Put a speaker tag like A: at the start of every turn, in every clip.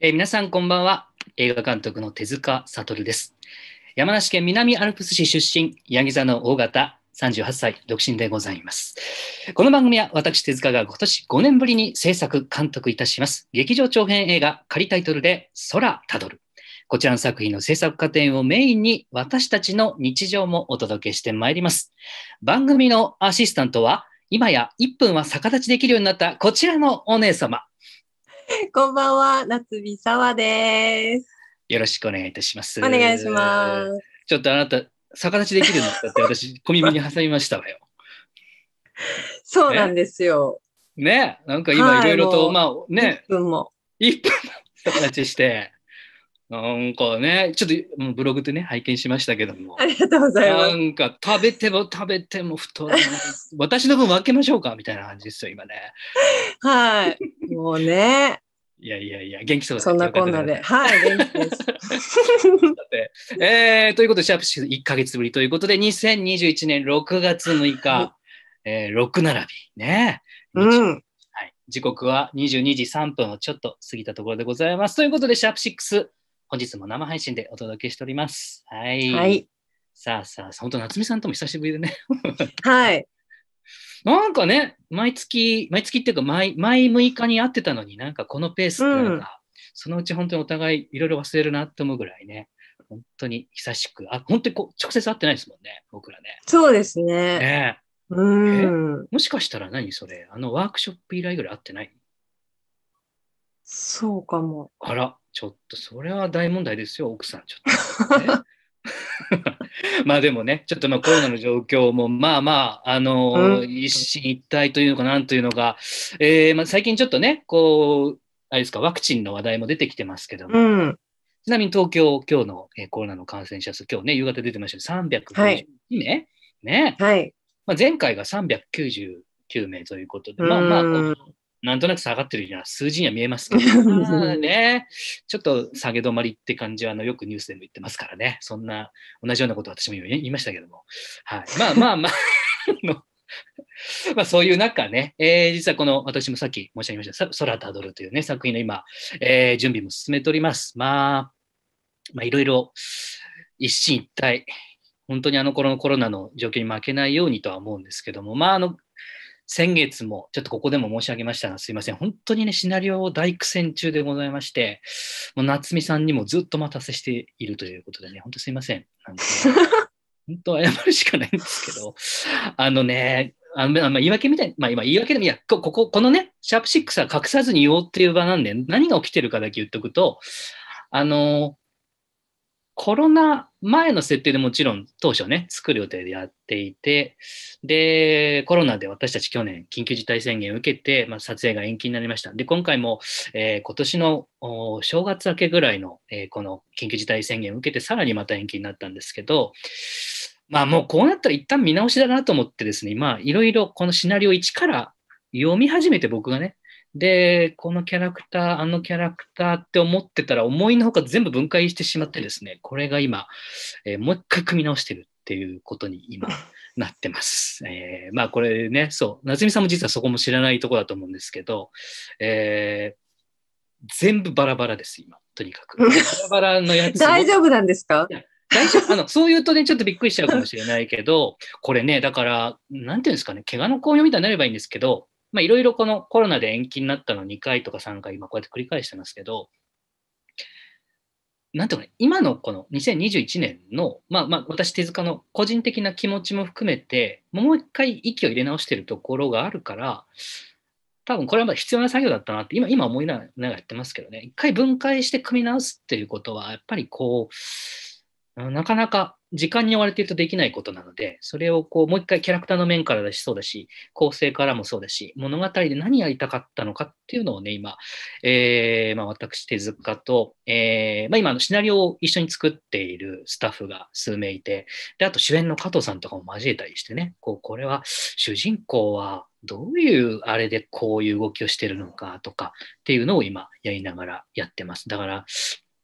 A: えー皆さんこんばんは。映画監督の手塚悟です。山梨県南アルプス市出身、ヤギ座の大型、38歳、独身でございます。この番組は私手塚が今年5年ぶりに制作監督いたします。劇場長編映画仮タイトルで空たどる。こちらの作品の制作過程をメインに私たちの日常もお届けしてまいります。番組のアシスタントは今や1分は逆立ちできるようになったこちらのお姉様。
B: こんばんは、夏美沙和です。
A: よろしくお願いいたします。
B: お願いします。
A: ちょっとあなた、逆立ちできるのだって私、小耳に挟みましたわよ。
B: そうなんですよ。
A: ね、なんか今いろいろと、
B: はい
A: まあね、
B: 1分も。
A: 1分逆立ちして、なんかね、ちょっとブログでね、拝見しましたけども
B: あ、りがとうございます。
A: なんか食べても食べても太らない。私の分分けましょうか？みたいな感じですよ、今ね。
B: はい。もうね、
A: いやいやいや、元気そうだ
B: そんなこんなで。はい、元気です。
A: えーということで、シャープシ1ヶ月ぶりということで、2021年6月6日、
B: は
A: えー6並びね。
B: うん。
A: はい、時刻は22時3分をちょっと過ぎたところでございます。ということで、シャープ6、本日も生配信でお届けしております。はい。
B: はい。
A: さあさあ、本当、夏美さんとも久しぶりでね。
B: はい。
A: なんかね、毎月、毎月っていうか毎、毎6日に会ってたのになんかこのペースってなんか、そのうち本当にお互いいろいろ忘れるなって思うぐらいね、本当に久しく、あ、本当にこう直接会ってないですもんね、僕らね。
B: そうですね。
A: ねえ
B: うん。
A: もしかしたら何それ、あのワークショップ以来ぐらい会ってない？
B: そうかも。
A: あら、ちょっとそれは大問題ですよ、奥さん。ちょっと、ね まあでもね、ちょっとまあコロナの状況もまあまあ、あのー
B: うん。
A: 一進一退というのかなんというのが、えーまあ、最近ちょっとね、こう、あれですか、ワクチンの話題も出てきてますけども、
B: うん。
A: ちなみに東京、今日の、えーコロナの感染者数、今日ね、夕方出てましたけど、352名、ね、
B: はい。
A: まあ、前回が399名ということで、まあまあ、なんとなく下がってるような数字には見えますけど、まあね、ちょっと下げ止まりって感じはあのよくニュースでも言ってますからね、そんな同じようなことを私も今言いましたけども、はい、まあまあまあ まあそういう中ね、えー実はこの私もさっき申し上げました、さ空たどるというね、作品の今、えー準備も進めております。まあ、まあいろいろ一進一退、本当にあの頃のコロナの状況に負けないようにとは思うんですけども、まああの、先月も、ちょっとここでも申し上げましたが、すいません。本当にね、シナリオ大苦戦中でございまして、もう夏美さんにもずっと待たせしているということでね、本当すいません。なんかね 本当謝るしかないんですけど、あのね、あのまあ、言い訳みたい、まあ今言い訳でも、いや、こここ、このね、シャープ6は隠さずに言おうっていう場なんで、何が起きてるかだけ言っとくと、あの、コロナ前の設定でもちろん当初ね、作る予定でやっていて、で、コロナで私たち去年緊急事態宣言を受けて、まあ、撮影が延期になりました。で、今回も、えー今年の正月明けぐらいの、えーこの緊急事態宣言を受けて、さらにまた延期になったんですけど、まあもうこうなったら一旦見直しだなと思ってですね、まあいろいろこのシナリオ1から読み始めて僕がね、で、このキャラクター、あのキャラクターって思ってたら思いのほか全部分解してしまってですね、これが今、えーもう一回組み直してるっていうことに今なってます。えーまあこれね、そう、夏美さんも実はそこも知らないところだと思うんですけど、えー全部バラバラです、今、とにかく。バラバラのやつを
B: 大丈夫なんですか？
A: 大丈夫あのそう言うとね、ちょっとびっくりしちゃうかもしれないけど、これね、だから、なんていうんですかね、怪我の巧妙みたいになればいいんですけど、まあ、いろいろこのコロナで延期になったの2回とか3回、今こうやって繰り返してますけど、なんていうかね、今のこの2021年の、まあまあ、私、手塚の個人的な気持ちも含めて、もう一回息を入れ直してるところがあるから、多分これはまあ必要な作業だったなって、今、今思いながらやってますけどね、一回分解して組み直すっていうことは、やっぱりこう、なかなか時間に追われているとできないことなので、それをこうもう一回キャラクターの面からだしそうだし、構成からもそうだし、物語で何やりたかったのかっていうのをね、今、えーまあ、私、手塚と、えーまあ、今、のシナリオを一緒に作っているスタッフが数名いて、で、あと主演の加藤さんとかも交えたりしてね、こうこれは主人公はどういうあれでこういう動きをしてるのかとかっていうのを今やりながらやってます。だから、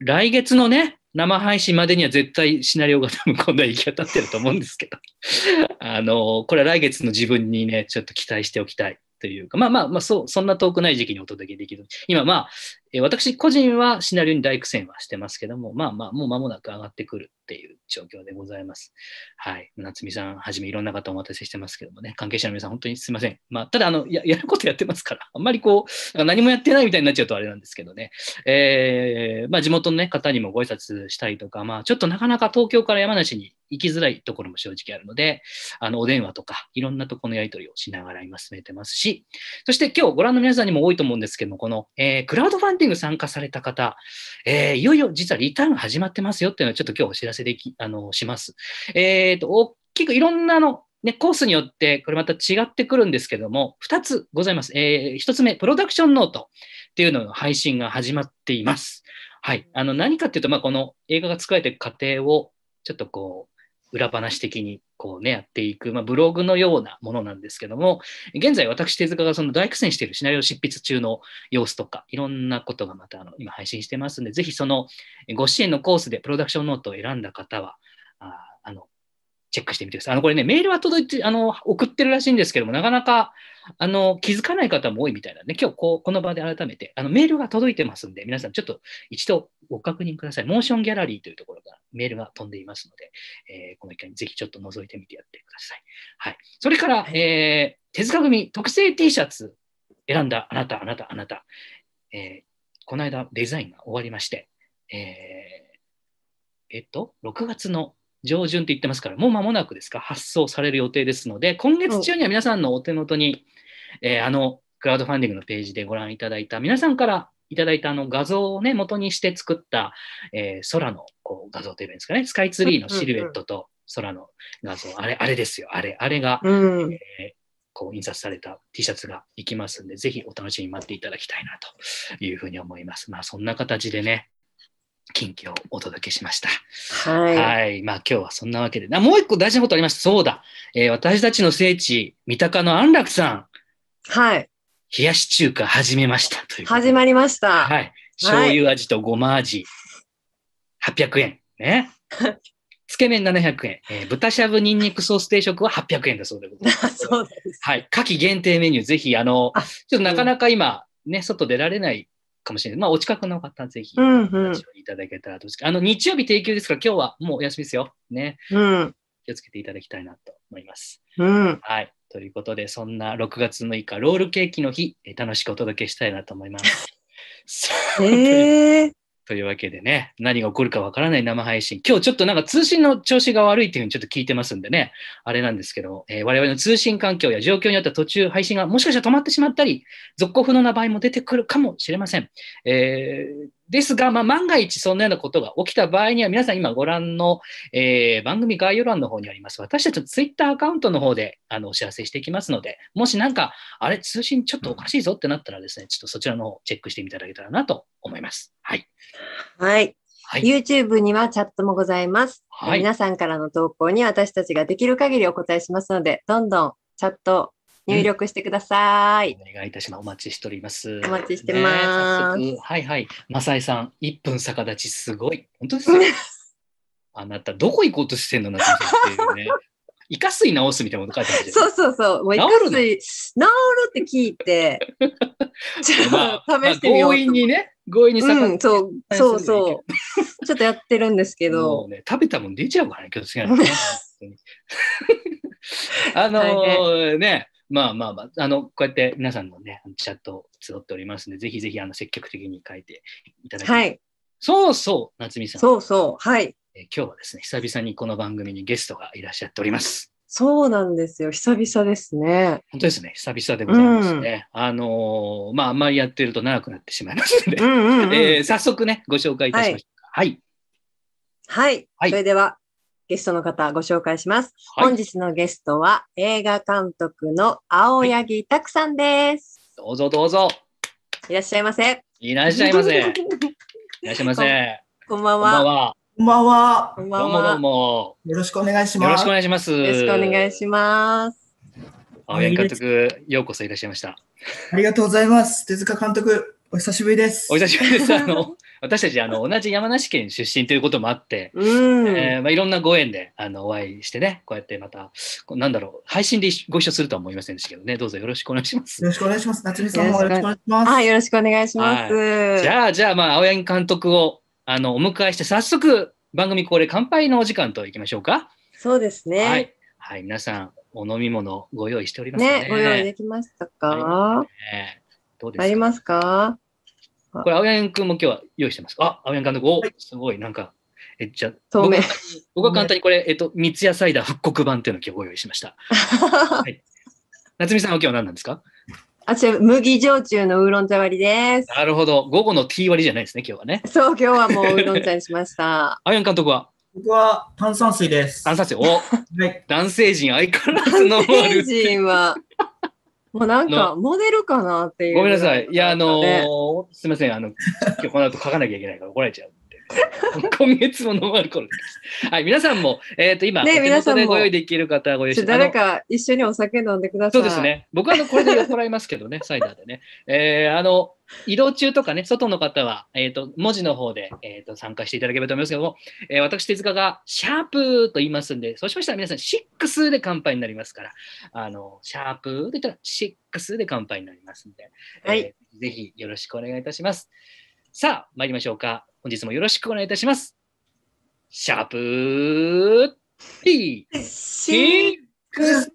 A: 来月のね、生配信までには絶対シナリオが多分今度は行き当たってると思うんですけど、あの、これは来月の自分にね、ちょっと期待しておきたいというか、まあまあまあ、そう、そんな遠くない時期にお届けできる。今、まあ、え私個人はシナリオに大苦戦はしてますけども、まあまあ、もう間もなく上がってくるっていう状況でございます。はい。夏美さんはじめいろんな方お待たせしてますけどもね、関係者の皆さん本当にすいません。まあ、ただ、あの、ややることやってますから、あんまりこう、何もやってないみたいになっちゃうとあれなんですけどね。えーまあ、地元の、ね、方にもご挨拶したりとか、まあ、ちょっとなかなか東京から山梨に行きづらいところも正直あるので、あのお電話とか、いろんなとこのやり取りをしながら今進めてますし、そして今日ご覧の皆さんにも多いと思うんですけども、この、えークラウドファンディング参加された方、えーいよいよ実はリターン始まってますよっていうのをちょっと今日お知らせできあのします。えーと、大きくいろんなの、ね、コースによってこれまた違ってくるんですけども、2つございます。え1つ目、プロダクションノートっていうのの配信が始まっています。はい。あの、何かっていうと、まあ、この映画が作られていく過程を、ちょっとこう、裏話的にこうね、やっていく、まあ、ブログのようなものなんですけども、現在私、手塚がその大苦戦しているシナリオ執筆中の様子とか、いろんなことがまたあの今配信してますんで、ぜひそのご支援のコースでプロダクションノートを選んだ方は、ああの、チェックしてみてください。あの、これね、メールは届いて、あの、送ってるらしいんですけども、なかなか、あの、気づかない方も多いみたいなんで、今日こう、この場で改めて、あの、メールが届いてますんで、皆さんちょっと一度ご確認ください。モーションギャラリーというところが、メールが飛んでいますので、えーこの機会にぜひちょっと覗いてみてやってください。はい。それから、えー手塚組特製 T シャツ選んだあなた、あなた、あなた。えーこの間デザインが終わりまして、えーえっと、6月の上旬って言ってますから、もう間もなくですか、発送される予定ですので、今月中には皆さんのお手元に、えーあの、クラウドファンディングのページでご覧いただいた、皆さんからいただいたあの画像をね、元にして作った、えー空のこう画像というんですかね、スカイツリーのシルエットと空の画像、あれ、あれですよ、あれ、あれが、
B: うん。
A: えーこう印刷された T シャツがいきますんで、ぜひお楽しみに待っていただきたいなというふうに思います。まあ、そんな形でね、近況をお届けしました。
B: はい。
A: はい。まあ今日はそんなわけで。あもう一個大事なことありました。そうだ。えー私たちの聖地、三鷹の安楽さん、
B: はい。
A: 冷やし中華始めました。という
B: 始まりました。
A: はい。醤油味とごま味、800円。ね。つけ麺700円、えー豚しゃぶニンニクソース定食は800円だそうでございます。
B: そうです。
A: はい。夏季限定メニュー、ぜひ、あの、
B: あ
A: ちょっとなかなか今、ね、外出られないかもしれない。まあ、お近くの方、ぜひ、いただけたらと。あの、日曜日定休ですから、今日はもうお休みですよ。ね。
B: うん。
A: 気をつけていただきたいなと思います。
B: うん。
A: はい。ということで、そんな6月6日、ロールケーキの日、えー楽しくお届けしたいなと思います。
B: ええ
A: というわけでね、何が起こるかわからない生配信。今日ちょっとなんか通信の調子が悪いっていうふうにちょっと聞いてますんでね、あれなんですけど、えー我々の通信環境や状況によっては途中配信がもしかしたら止まってしまったり、続行不能な場合も出てくるかもしれません。えーですが、まあ、万が一そんなようなことが起きた場合には、皆さん今ご覧の、えー番組概要欄の方にあります、私たちのツイッターアカウントの方であのお知らせしていきますので、もしなんか、あれ、通信ちょっとおかしいぞってなったらですね、ちょっとそちらの方チェックしていただけたらなと思います。はい。
B: はい。
A: はい
B: YouTube にはチャットもございます。
A: はい
B: 皆さんからの投稿に私たちができる限りお答えしますので、どんどんチャット入力してください。
A: お願いいたします。お待ちしております。
B: お待ちしてます
A: ねはいはい。マサイさん、1分逆立ちすごい。本当ですよ。あなた、どこ行こうとしてんのなっていうね。イカ水直すみたいなこと書いてあるじゃん。
B: そうそうそう。もう一
A: 治るの？
B: 回治るって聞いて、ちょっ
A: まあ、
B: と試してみよう
A: まあ強引にね、強引に逆
B: うん、そう、
A: 立ち
B: そうそう。ちょっとやってるんですけ
A: けどね、食べたもん出ちゃうからね、気をつけないとね。あのーね、まあまあまあ、あの、こうやって皆さんのね、チャットを集っておりますので、ぜひぜひあの積極的に書いていただきたい
B: はい。
A: そうそう、夏美さん。
B: そうそう。はい。
A: えー今日はですね、久々にこの番組にゲストがいらっしゃっております。
B: そうなんですよ。久々ですね。
A: 本当ですね、久々でございますね。あのーまあ、あんまりやってると長くなってしまいますので、
B: うんうん、うん。
A: えー早速ね、ご紹介いたしましょうか。はい。
B: はい。
A: はい
B: それでは、ゲストの方ご紹介します。
A: はい
B: 本日のゲストは映画監督の青柳拓さんです。
A: どうぞどうぞ。
B: いらっしゃいませ。
A: いらっしゃいませ。いらっしゃいませ。
B: こんばん
A: こんばん
B: は。
A: は。
C: こんばんは。
B: こんばん
A: どうもどう
B: は。
A: も。
C: よろしくお願いし
A: よろし
C: ます。
A: くお願いします。
B: よろしくお願いします。
A: 青柳監督、ようこそいらっしゃいました。
C: ありがとうございます。手塚監督、お久しぶりです。
A: お久しぶりです。あの、私たち、あの、同じ山梨県出身ということもあって、
B: うん。
A: えーまあ、いろんなご縁で、あの、お会いしてね、こうやってまた、なんだろう、配信でご一緒するとは思いませんでしたけどね、どうぞよろしくお願いします
C: よ。ろしくお願いします。夏美さんもよろしくお願いします。
B: あ、よろしくお願いします。
A: じゃあ、じゃあ、まあ、青柳監督を、あの、お迎えして、早速、番組恒例乾杯のお時間といきましょうか。
B: そうですね。
A: はい。はい、皆さん、お飲み物ご用意しておりますかね。
B: ね、ご用意できましたか？
A: ねどうですか？
B: ありますか？
A: これ、青柳君も今日は用意してますかあ、青柳監督、お、すごい、なんか、え、じゃあ、
B: 透明
A: 僕僕は簡単にこれ、えっと、三ツ矢サイダー復刻版っていうのを今日ご用意しました。夏美さんは今日は何なんですか？
B: あ、違う、麦焼酎のウーロン茶割りです。
A: なるほど。午後の T 割りじゃないですね、今日はね。
B: そう、今日はもうウーロン茶にしました。
A: 青柳監督は？
C: 僕は炭酸水です。
A: 暗殺お、
C: はい。
A: 男性陣相変わらず飲ま
B: 成
A: る。
B: 人は、もうなんか、
A: の
B: モデルかなっていう。
A: ごめんなさい。いや、あの
B: ね
A: ーすみません。あの、今日この後書かなきゃいけないから怒られちゃう。今月も飲まれる頃です。はい、皆さんも、えっ、と、今、
B: ね皆さん
A: でご用意できる方はご用意して
B: 誰か一緒にお酒飲んでください。
A: そうです。ね。僕はあのこれで酔っ払いますけどね、サイダーでね。えーあの、移動中とかね、外の方は、えっ、と、文字の方で、えーと参加していただければと思いますけども、えー私、手塚が、シャープと言いますんで、そうしましたら皆さん、6で乾杯になりますから、あの、シャープで言ったら、6で乾杯になりますんで、
B: はい
A: えーぜひよろしくお願いいたします。さあ、参りましょうか。本日もよろしくお願いいたします。シャープ P
B: シックス。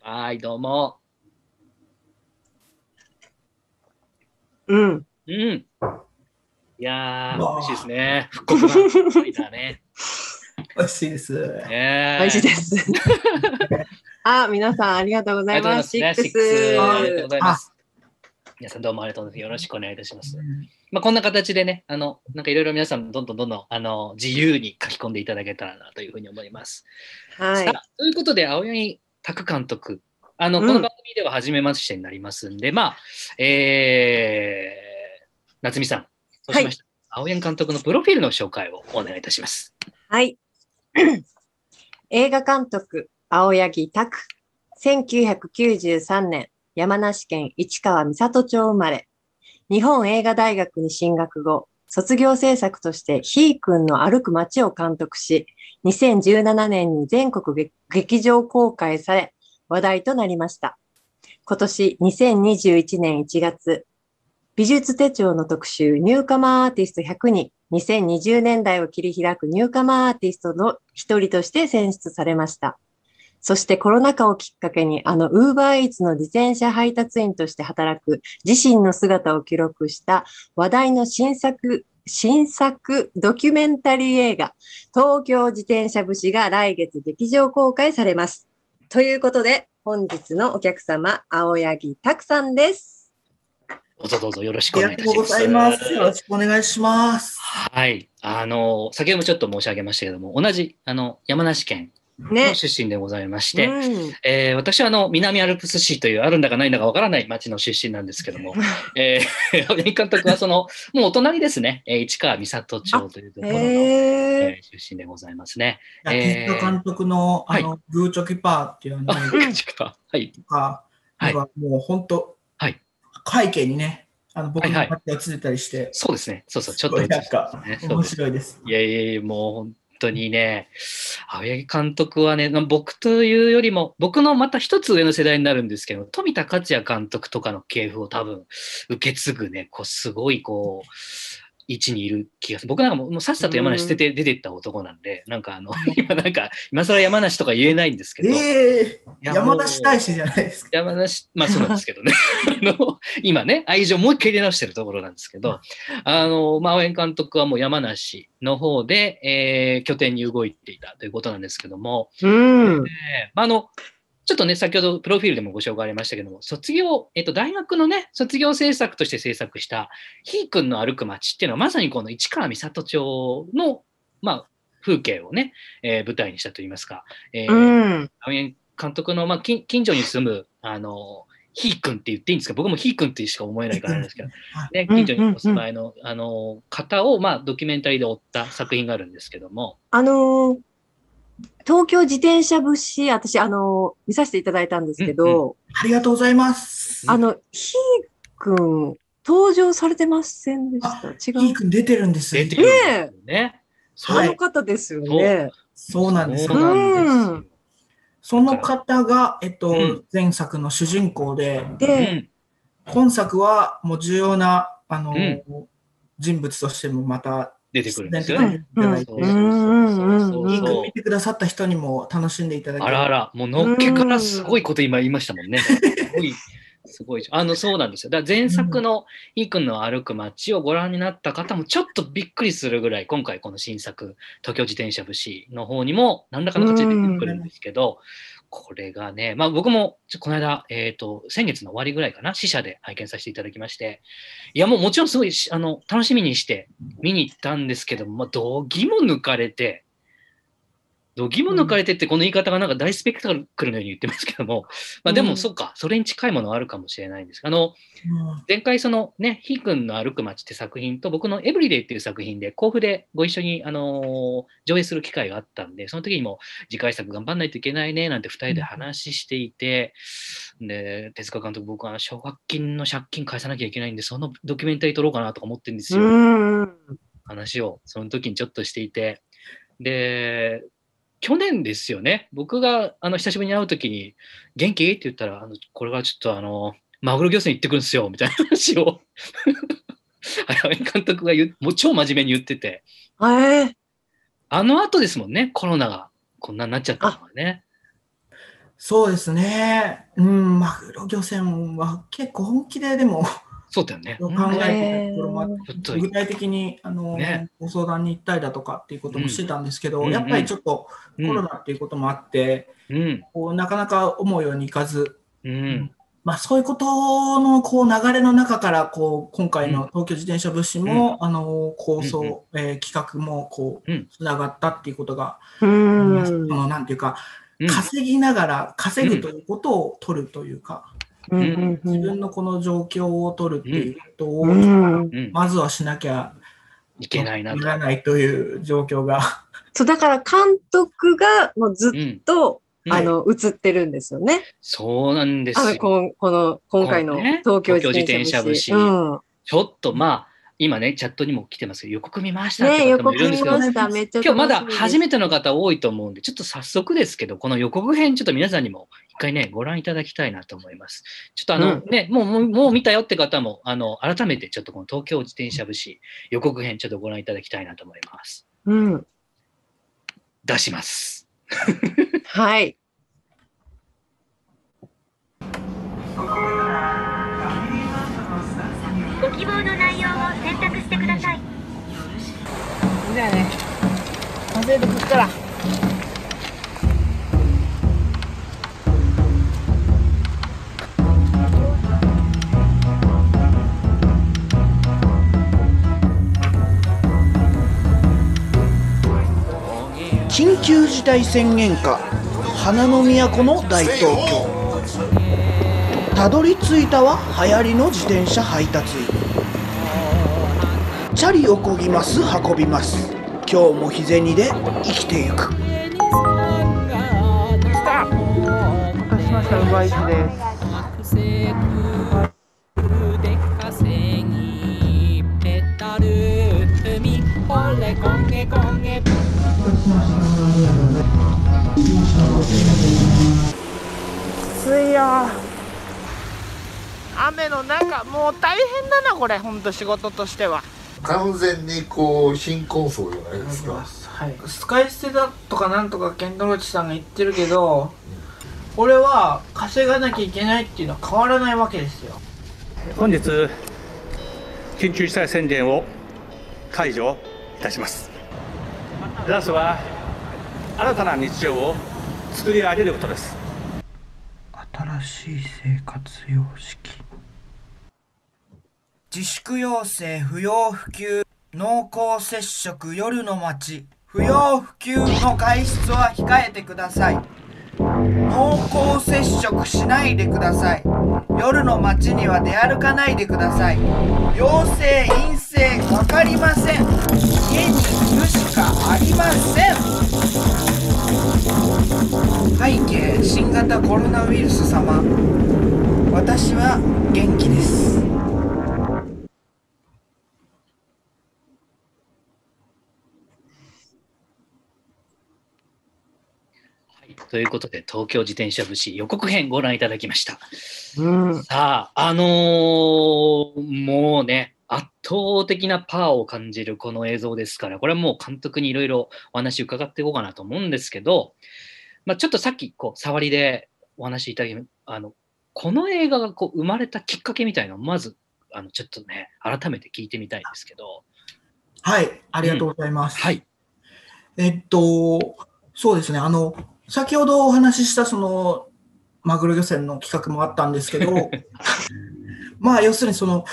A: はい、どうも。
B: うん。
A: うん。いやー、美味しいですね。復刻版。サイダーね。
C: 美味しいです。
A: ね
B: 美味しいです。あ、皆さんありがとうご
A: ありがとうござい
B: ま。
A: ます。ありがとう
B: ス
A: ご。ざいます。皆さんどうもありがとうございます。よろしくお願いいたします。まあ、こんな形でね、あの、なんかいろいろ皆さん、どんどんどんどん、あの、自由に書き込んでいただけたらなというふうに思います。
B: はい
A: ということで、青柳拓監督、あの、
B: うん
A: この番組では初めましてになりますんで、まあ、えー、夏美さん、そうしましたら、青柳監督のプロフィールの紹介をお願いいたします。
B: はい。映画監督、青柳拓。1993年、山梨県市川三郷町生まれ。日本映画大学に進学後、卒業制作としてひーくんの歩く街を監督し、2017年に全国劇劇場公開され、話題となりました。今年2021年1月、美術手帖の特集ニューカマーアーティスト100に2020年代を切り開くニューカマーアーティストの一人として選出されました。そしてコロナ禍をきっかけにあのウーバーイーツの自転車配達員として働く自身の姿を記録した話題の新作、新作ドキュメンタリー映画東京自転車節が来月劇場公開されます。ということで本日のお客様、青柳拓さんです。
A: どうぞどうぞよろし
C: あ
A: くお願いいたします。
C: りがとうございます。よろしくお願いします。
A: はい。あの、先ほどもちょっと申し上げましたけども、同じ、あの、山梨県
B: ね
A: の。出身でございまして、
B: うん
A: えー私はあの南アルプス市というあるんだかないんだかわからない町の出身なんですけども、えー、青柳監督はその、もうお隣ですね、えー市川三郷町というところの、
B: へー
A: えー出身でございますね。
C: いや
A: えー
C: 手塚監督の、あの、グーチョキパーっていうの
A: あ、
C: が、
A: はい。
C: はいもう本当、
A: はい
C: 背景にね、あの僕の
A: はいはい
C: 街が映ってたりして、
A: そうですね。そうそう、ちょっとね。
C: 面白いです。
A: いやいやいや、もう本当にね、青柳監督はね、僕というよりも、僕のまた一つ上の世代になるんですけど、富田克也監督とかの系譜を多分受け継ぐね、こうすごいこう、位置にいる気がする。僕なんかもうもうさっさと山梨捨てて出てった男なんで、なんかあの、今なんか、今更山梨とか言えないんですけど、
C: ええ
A: いや
C: 山梨大使じゃないですか。
A: 山梨、まあそうなんですけどね。あの、今ね、愛情もう一回入れ直してるところなんですけど、あの、まあ、青柳監督はもう山梨の方で、えー拠点に動いていたということなんですけども、
B: うん。
A: えーまあ、あの、ちょっとね、先ほどプロフィールでもご紹介ありましたけども、卒業、えっと、大学のね、卒業制作として制作した、ひーくんの歩く街っていうのは、まさにこの市川三郷町の、まあ、風景をね、えー舞台にしたといいますか、えー
B: うん。
A: 監督の、まあ、近近所に住む、あの、ひーくんって言っていいんですか？僕もひーくんってしか思えないからなんですけど、ね、
B: うん。
A: 近所にお住まいの、あの、方を、まあ、ドキュメンタリーで追った作品があるんですけども、
B: あのー東京自転車物資、私、あの、見させていただいたんですけど、
D: ありがとうございます。
B: あの、ひーくん、登場されてませんでした？違
D: ひー
B: う。
D: くん出てるんです。
A: 出てるんですよね。
D: はい
B: あの方ですよね。
D: そうなんですよ。
A: そうなんですよ。
D: その方が、えっと、
A: うん
D: 前作の主人公で、
A: う
B: で、
A: ん
D: 本作はもう重要な、あの、
A: うん
D: 人物としてもまた、
A: 出てくるんです
D: 出
A: よね。そうそうそうそう
D: ひーくん
A: そう
D: 見てくださった人にも楽しんでいただけ
A: あらあら、もうのっけからすごいこと今言いましたもんね。すごい、すごい。あの、そうなんですよ。だ前作のイー君の歩く街をご覧になった方もちょっとびっくりするぐらい、今回この新作、東京自転車節の方にも何らかの形で出てくるんですけど、これがね、まあ僕もこの間、えっ、と、先月の終わりぐらいかな、死者で拝見させていただきまして、いやもうもちろんすごいあの楽しみにして見に行ったんですけど、まあ、どぎも抜かれて、どぎも抜かれてってこの言い方がなんか大スペクタクルのように言ってますけども、まあで
B: うん
A: もそうか、それに近いものはあるかもしれないんです。あの、
D: うん
A: 前回そのね、ひーくんの歩く街って作品と僕のエブリデイっていう作品で甲府でご一緒にあのー上映する機会があったんで、その時にも次回作頑張んないといけないねなんて二人で話していて、で、手塚監督僕は奨学金の借金返さなきゃいけないんで、そのドキュメンタリー撮ろうかなとか思ってるんです
B: う
A: よ。
B: ん。
A: 話をその時にちょっとしていて、で、去年ですよね、僕があの久しぶりに会う時に、元気？って言ったら、あのこれはちょっとあの、マグロ漁船行ってくるんですよ、みたいな話を、早見監督が言うもう超真面目に言ってて、
B: え。ー、
A: あの後ですもんね、コロナが。こんなになっちゃったのはね。
D: そうですね。うん、マグロ漁船は結構本気ででも
A: そうだよね。
D: 考
A: うん。
D: えてるところもあって具体的にあの、
A: ね。
D: ご相談に行ったりだとかっていうこともしてたんですけど、
A: うん。
D: やっぱりちょっと
A: うん。
D: コロナっていうこともあって、
A: うん、
D: こうなかなか思うようにいかず、
A: うん、
D: まあ、そういうことのこう流れの中からこう今回の東京自転車物資も、あの構想、えー企画もこう
A: うん。
D: つながったっていうことが、
B: うん。
D: そのなんていうか
A: うん、
D: 稼ぎながら稼ぐということを取るというか、自分のこの状況を取るっていうことを、
B: うん
A: うん、
D: まずはしなきゃ
A: いけないなと。
D: らないという状況が。
B: そう、だから監督がもうずっ
A: うん、
B: と、
A: うん
B: あの、映ってるんですよね。
A: そうなんですよ。
B: あの、この、今回の東京自転車節。
A: ちょっとまあ、今ね、チャットにも来てますけど、予告見ましたっ
B: ね
A: て方もいるんですけど、
B: ました。めっちゃ
A: 今日まだ初めての方多いと思うんで、ちょっと早速ですけど、この予告編、ちょっと皆さんにも一回ね、ご覧いただきたいなと思います。ちょっとあの、
B: うん
A: ね、もう、もうもう見たよって方も、あの、改めてちょっとこの東京自転車節予告編、ちょっとご覧いただきたいなと思います。
B: うん。
A: 出します。
B: はい。
D: じゃあね、稼いでくっから。緊急事態宣言下花の都の大東京。たどり着いたは流行りの自転車配達員。チャリをこぎます運びます。今日も日銭で生きてゆく。私しましたウバイです
E: 暑いよ雨の中もう大変だなこれ。ほんと仕事としては。
F: 完全にこう貧困層じゃないですか。
D: はい、使い捨てだとかなんとかケンドロッチさんが言ってるけど、俺は稼がなきゃいけないっていうのは変わらないわけですよ。
G: 本日緊急事態宣言を解除いたします。ダンスは新たな日常を作り上げることです。
D: 新しい生活様式自粛要請不要不急濃厚接触夜の街不要不急の外出は控えてください。濃厚接触しないでください。夜の街には出歩かないでください。陽性陰性わかりません。家にいるしかありません。背景新型コロナウイルス様。私は元気です。
A: ということで、東京自転車節予告編ご覧いただきました。
B: うん。
A: さあ、あのーもうね、圧倒的なパワーを感じるこの映像ですから、これはもう監督にいろいろお話伺っていこうかなと思うんですけど、まあ、ちょっとさっきこう触りでお話いただきあのこの映画がこう生まれたきっかけみたいなのをまずあのちょっとね改めて聞いてみたいんですけど、
D: はいありがとうございます、
A: はい、
D: えっとそうですねあの先ほどお話ししたそのマグロ漁船の企画もあったんですけど まあ要するにその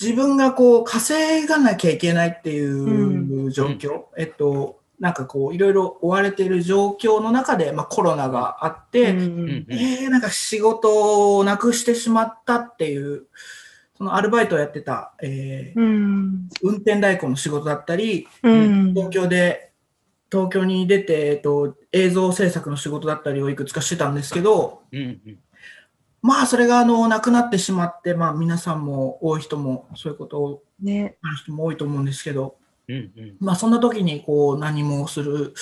D: 自分がこう稼がなきゃいけないっていう状況、えっとなんかこういろいろ追われている状況の中で、まあ、コロナがあって、
B: うん
A: うんうん
D: えー、なんか仕事をなくしてしまったっていう、そのアルバイトをやってた、えー
B: うん。
D: 運転代行の仕事だったり、
B: うん。
D: 東京で、東京に出て、えっと、映像制作の仕事だったりをいくつかしてたんですけど、
A: うんうん。
D: まあ、それが、あの、なくなってしまって、まあ、皆さんも多い人も、そういうことを、
B: ね。
D: ある人も多いと思うんですけど、
A: うんうん。
D: まあ、そんな時に、こう、何もする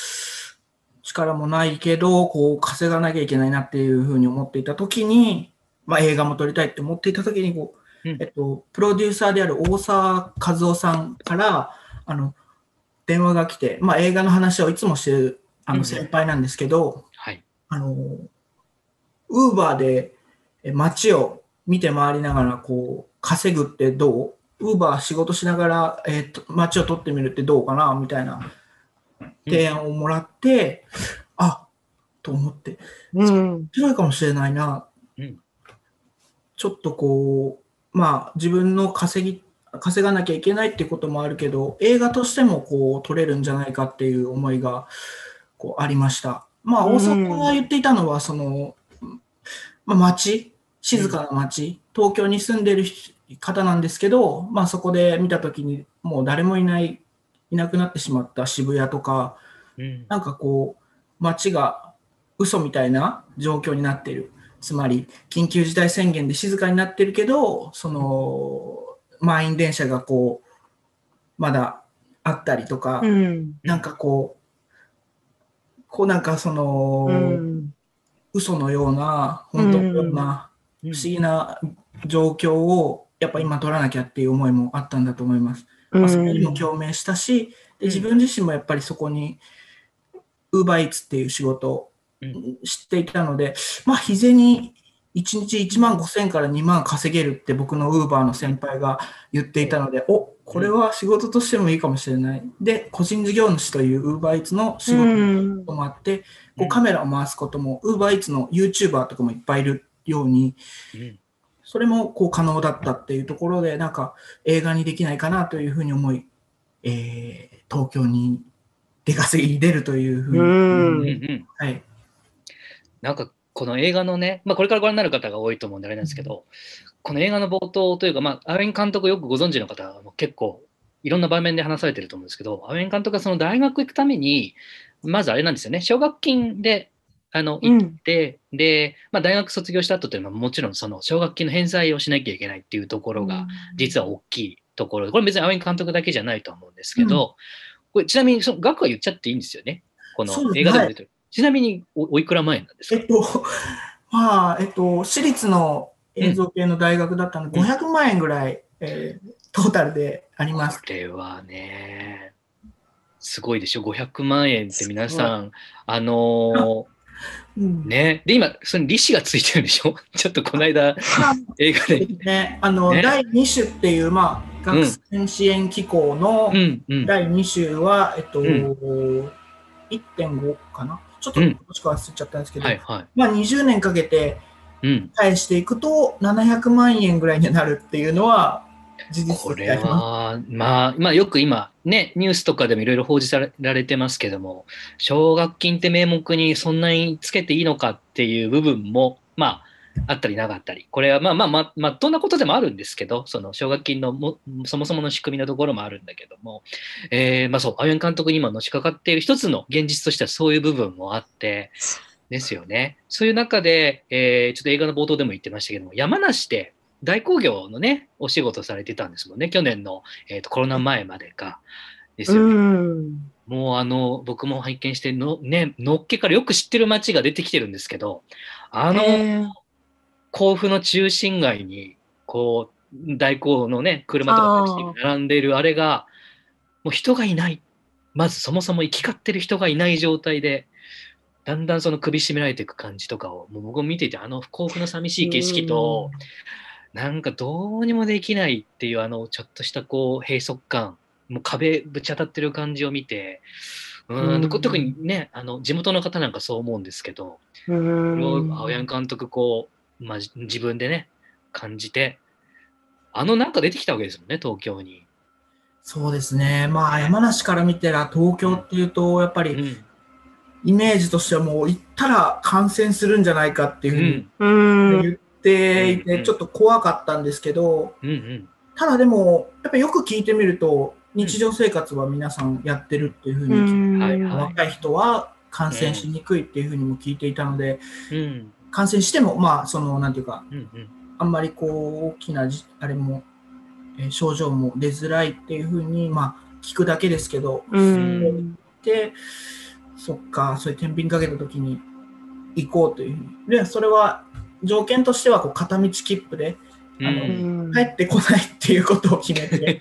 D: 力もないけど、こう、稼がなきゃいけないなっていうふうに思っていた時に、まあ、映画も撮りたいって思っていた時に、こう、
A: うん。
D: えっと、プロデューサーである大沢和夫さんから、あの、電話が来て、まあ、映画の話をいつもしてる、あ
A: うん。
D: の、先輩なんですけど、
A: はい。
D: あの、ウーバーでえ街を見て回りながら、こう、稼ぐってどう？ウーバー仕事しながら、えっと、街を撮ってみるってどうかなみたいな提案をもらって、あと思って、
B: うん。
D: 面白いかもしれないな。
A: うん。
D: ちょっとこう、まあ自分の稼ぎ、稼がなきゃいけないっていうこともあるけど、映画としてもこう撮れるんじゃないかっていう思いがこうありました。まあ
B: うん
D: 大阪が言っていたのは、その、まあ街、静かな街、東京に住んでる方なんですけど、まあそこで見たときにもう誰もいない、いなくなってしまった渋谷とか、
A: うん
D: なんかこう、街が嘘みたいな状況になっている。つまり、緊急事態宣言で静かになってるけど、その、満員電車がこう、まだあったりとか、
B: うん。
D: なんかこう、こうなんかその、
B: うん。
D: 嘘のような、本当のような、
A: うん
D: 不思議な状況を、やっぱ今取らなきゃっていう思いもあったんだと思います。
B: う
D: まあ、それにも
B: ん。
D: 共鳴したし、で自分自身もやっぱりそこに、ウーバーイーツっていう仕事知っていたので、まあ、日銭1日1万5千から2万稼げるって僕のウーバーの先輩が言っていたので、おこれは仕事としてもいいかもしれない。で、個人事業主というウーバーイーツの仕
B: うん。
D: 事もあって、こうカメラを回すことも、ウーバーイーツの YouTuber とかもいっぱいいるように、
A: うん
D: それもこう可能だったっていうところで、なんか映画にできないかなというふうに思い、えー東京に出稼ぎに出るというふうに、はい。
A: なんかこの映画のね、まあ、これからご覧になる方が多いと思うんであれなんですけど、この映画の冒頭というか、まあ、アウェン監督よくご存知の方はもう結構いろんな場面で話されてると思うんですけど、アウェン監督がその大学行くために、まずあれなんですよね、奨学金であの行って、で、まあ、大学卒業した後というのはもちろんその奨学金の返済をしなきゃいけないっていうところが実は大きいところ。で、これ別にアウェン監督だけじゃないと思うんですけど、これちなみにその額は言っちゃっていいんですよね、この映画でも出てる。ちなみにおおいくら万円なんですか？
D: えっと、まあ、えっと、私立の映像系の大学だったので、
A: うん。
D: 500万円ぐらい、えートータルであります。
A: これはね、すごいでしょ、500万円って皆さん、あの
D: うん。
A: ーね、で、今、その利子がついてるでしょ。ちょっとこの間、映画で。
D: ね、あの、
A: ね。
D: 第2種っていう、まあ、学生支援機構の
A: うん、うん。
D: 第2種は、えっと、
A: う
D: 1.5かな。ちょっと、
A: うん。
D: もしくは忘れちゃったんですけど、
A: はい、は
D: まあ、20年かけて
A: い。うん。
D: 返していくと、700万円ぐらいになるっていうのは、事実
A: これ。は、まあ、まあ、よく今、ね、ニュースとかでもいろいろ報じられてますけども、奨学金って名目にそんなにつけていいのかっていう部分も、まあ、あったりなかったり、これはまあまあまあ、まあ、どんなことでもあるんですけど、その奨学金のもそもそもの仕組みのところもあるんだけども、えーまあそう、青柳監督に今のしかかっている一つの現実としてはそういう部分もあって、ですよね。そういう中で、えーちょっと映画の冒頭でも言ってましたけども、山梨で大工業のね、お仕事されてたんですもんね。去年の、えーとコロナ前までか。ですよね。
B: うん。
A: もうあの、僕も拝見しての、ね、のっけからよく知ってる街が出てきてるんですけど、あの、甲府の中心街に、こう、代行のね、車とか並んでいるあれが、もう人がいない。まずそもそも行き交ってる人がいない状態で、だんだんその首絞められていく感じとかを、もう僕も見ていて、あの甲府の寂しい景色と、なんかどうにもできないっていう、あの、ちょっとしたこう、閉塞感、もう壁ぶち当たってる感じを見て、うーん、
B: うん
A: 特にね、あの、地元の方なんかそう思うんですけど。青柳監督こう、まあ、じ自分でね感じてあのなんか出てきたわけですもんね東京に。
D: そうですね。まあ、山梨から見たら東京っていうと、やっぱり
A: うん
D: イメージとしてはもう行ったら感染するんじゃないかっていう
A: う
D: ふうん。に言ってい
A: うん
D: て、ちょっと怖かったんですけど、ただでも、やっぱりよく聞いてみると、日常生活は皆さんやってるっていうふう
B: う
D: に、若い人は感染しにくいっていうふうにも聞いていたので、
A: うん。
D: 感染しても、まあ、その、なんていうか、あんまりこう、大きなじ、あれも、えー症状も出づらいっていうふうに、まあ、聞くだけですけど、
B: うん。
D: で、そっか、そういう天秤かけたときに行こうというふうに。で、それは、条件としては、こう、片道切符で、
A: うん
D: あの
B: うん
D: 帰ってこないっていうことを決めて、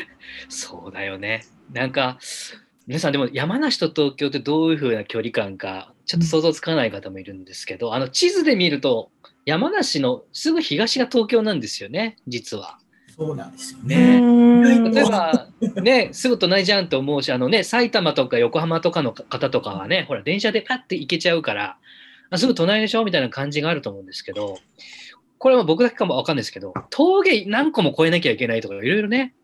A: そうだよね。なんか皆さんでも山梨と東京ってどういう風な距離感かちょっと想像つかない方もいるんですけど、あの地図で見ると山梨のすぐ東が東京なんですよね実は。
D: そうなんですよ
A: ね
D: ね。
B: うん
A: 例えば、ね、すぐ隣じゃんと思うし、あのね、埼玉とか横浜とかの方とかはね、ほら、電車でパッて行けちゃうから、あすぐ隣でしょみたいな感じがあると思うんですけど、これは僕だけかもわかんないですけど、峠何個も越えなきゃいけないとか、いろいろね、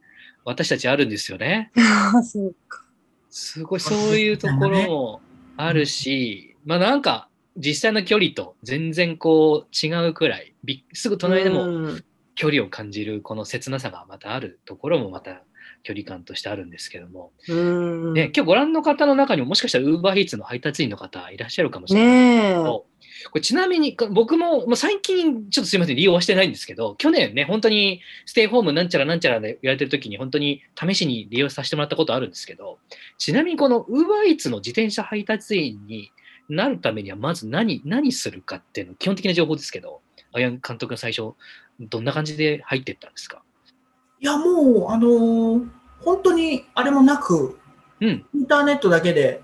A: 私たちあるんですよね。
B: あ そうか。
A: すごい、そういうところもあるし、まあなんか、実際の距離と全然こう違うくらい、びすぐ隣でも
B: うん
A: 距離を感じるこの切なさがまたあるところもまた距離感としてあるんですけども、
B: うん。
A: ね、今日ご覧の方の中にももしかしたら UberEats の配達員の方いらっしゃるかもしれない。けど、これちなみにか僕も、まあ、最近ちょっとすいません利用はしてないんですけど去年ね本当にステイホームなんちゃらなんちゃらで言われてる時に本当に試しに利用させてもらったことあるんですけどちなみにこの UberEats の自転車配達員になるためにはまず何何するかっていうの基本的な情報ですけど青柳監督が最初どんな感じで入っていったんですか？
D: いや、もう、あのー本当にあれもなく、
A: うん。
D: インターネットだけで、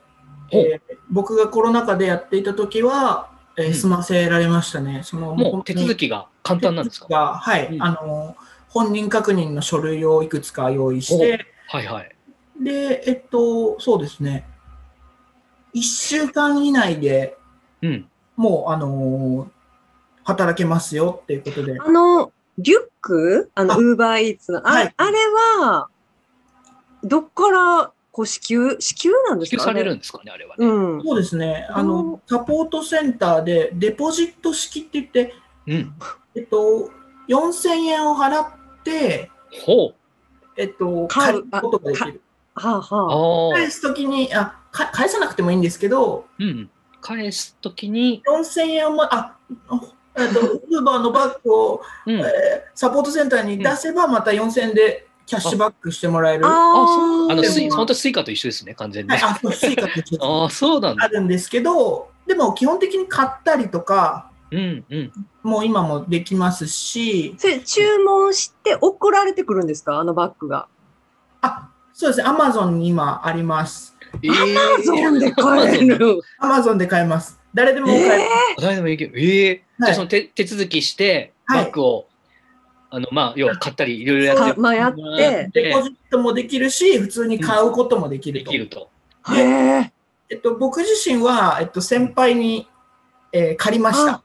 D: えー僕がコロナ禍でやっていた時は、えー
A: うん。
D: 済ませられましたね。その
A: もう手続
D: き
A: きが簡単なんですか？
D: が、はい、
A: うん。
D: あのー本人確認の書類をいくつか用意して、
A: はいはい。
D: で、えっと、そうですね、1週間以内で
A: うん。
D: もう、あのー働けますよっていうことで、
B: あの、リュック？あの、
D: あ
B: ウーバーイーツの、あ,、
D: はい
B: あれは、どっから、こう、支給、支給なんですか？
A: 支給される
B: あ
A: んですかね、あれはね。
B: うん。
D: そうですね、あ
B: お
D: の、サポートセンターでデポジット式って言って、
A: うん。
D: えっと、4000円を払って、
A: ほう。
D: えっと、
B: 買う
D: 借りることができる。
B: はあ
A: あ
B: はあ。
A: あ。
D: 返すときにあか、返さなくてもいいんですけど、
A: うんうん。返すときに、
D: 4000円をも、あ、と、ウーバーのバッグを、
A: うん。
D: えーサポートセンターに出せば、また4000円でキャッシュバックしてもらえる。は
A: あ、
B: あ
A: そう。あの、スイ、本当スイカと一緒ですね、完全に。
D: い、あ、そうスイカってちょっと
A: ああ、そうなんだ。
D: あるんですけど、でも基本的に買ったりとか、
A: うんうん。
D: もう今もできますし、
B: それ、注文して送られてくるんですか？あのバッグが。
D: あ、そうですね、アマゾンに今あります。
A: ええ
B: アマゾンで買える。
D: アマゾンで買えます。誰でも買えます。
A: 誰でもいける。ええじゃあ、その手手続きして、
D: はい
A: バッグを、あの、まあ、要は買ったり、いろいろやって
B: かまあやって
D: デポジットもできるし、普通に買うこともできると。
A: できると。
B: へえ。
D: えっと、僕自身は、えっと、先輩に、えー借りました。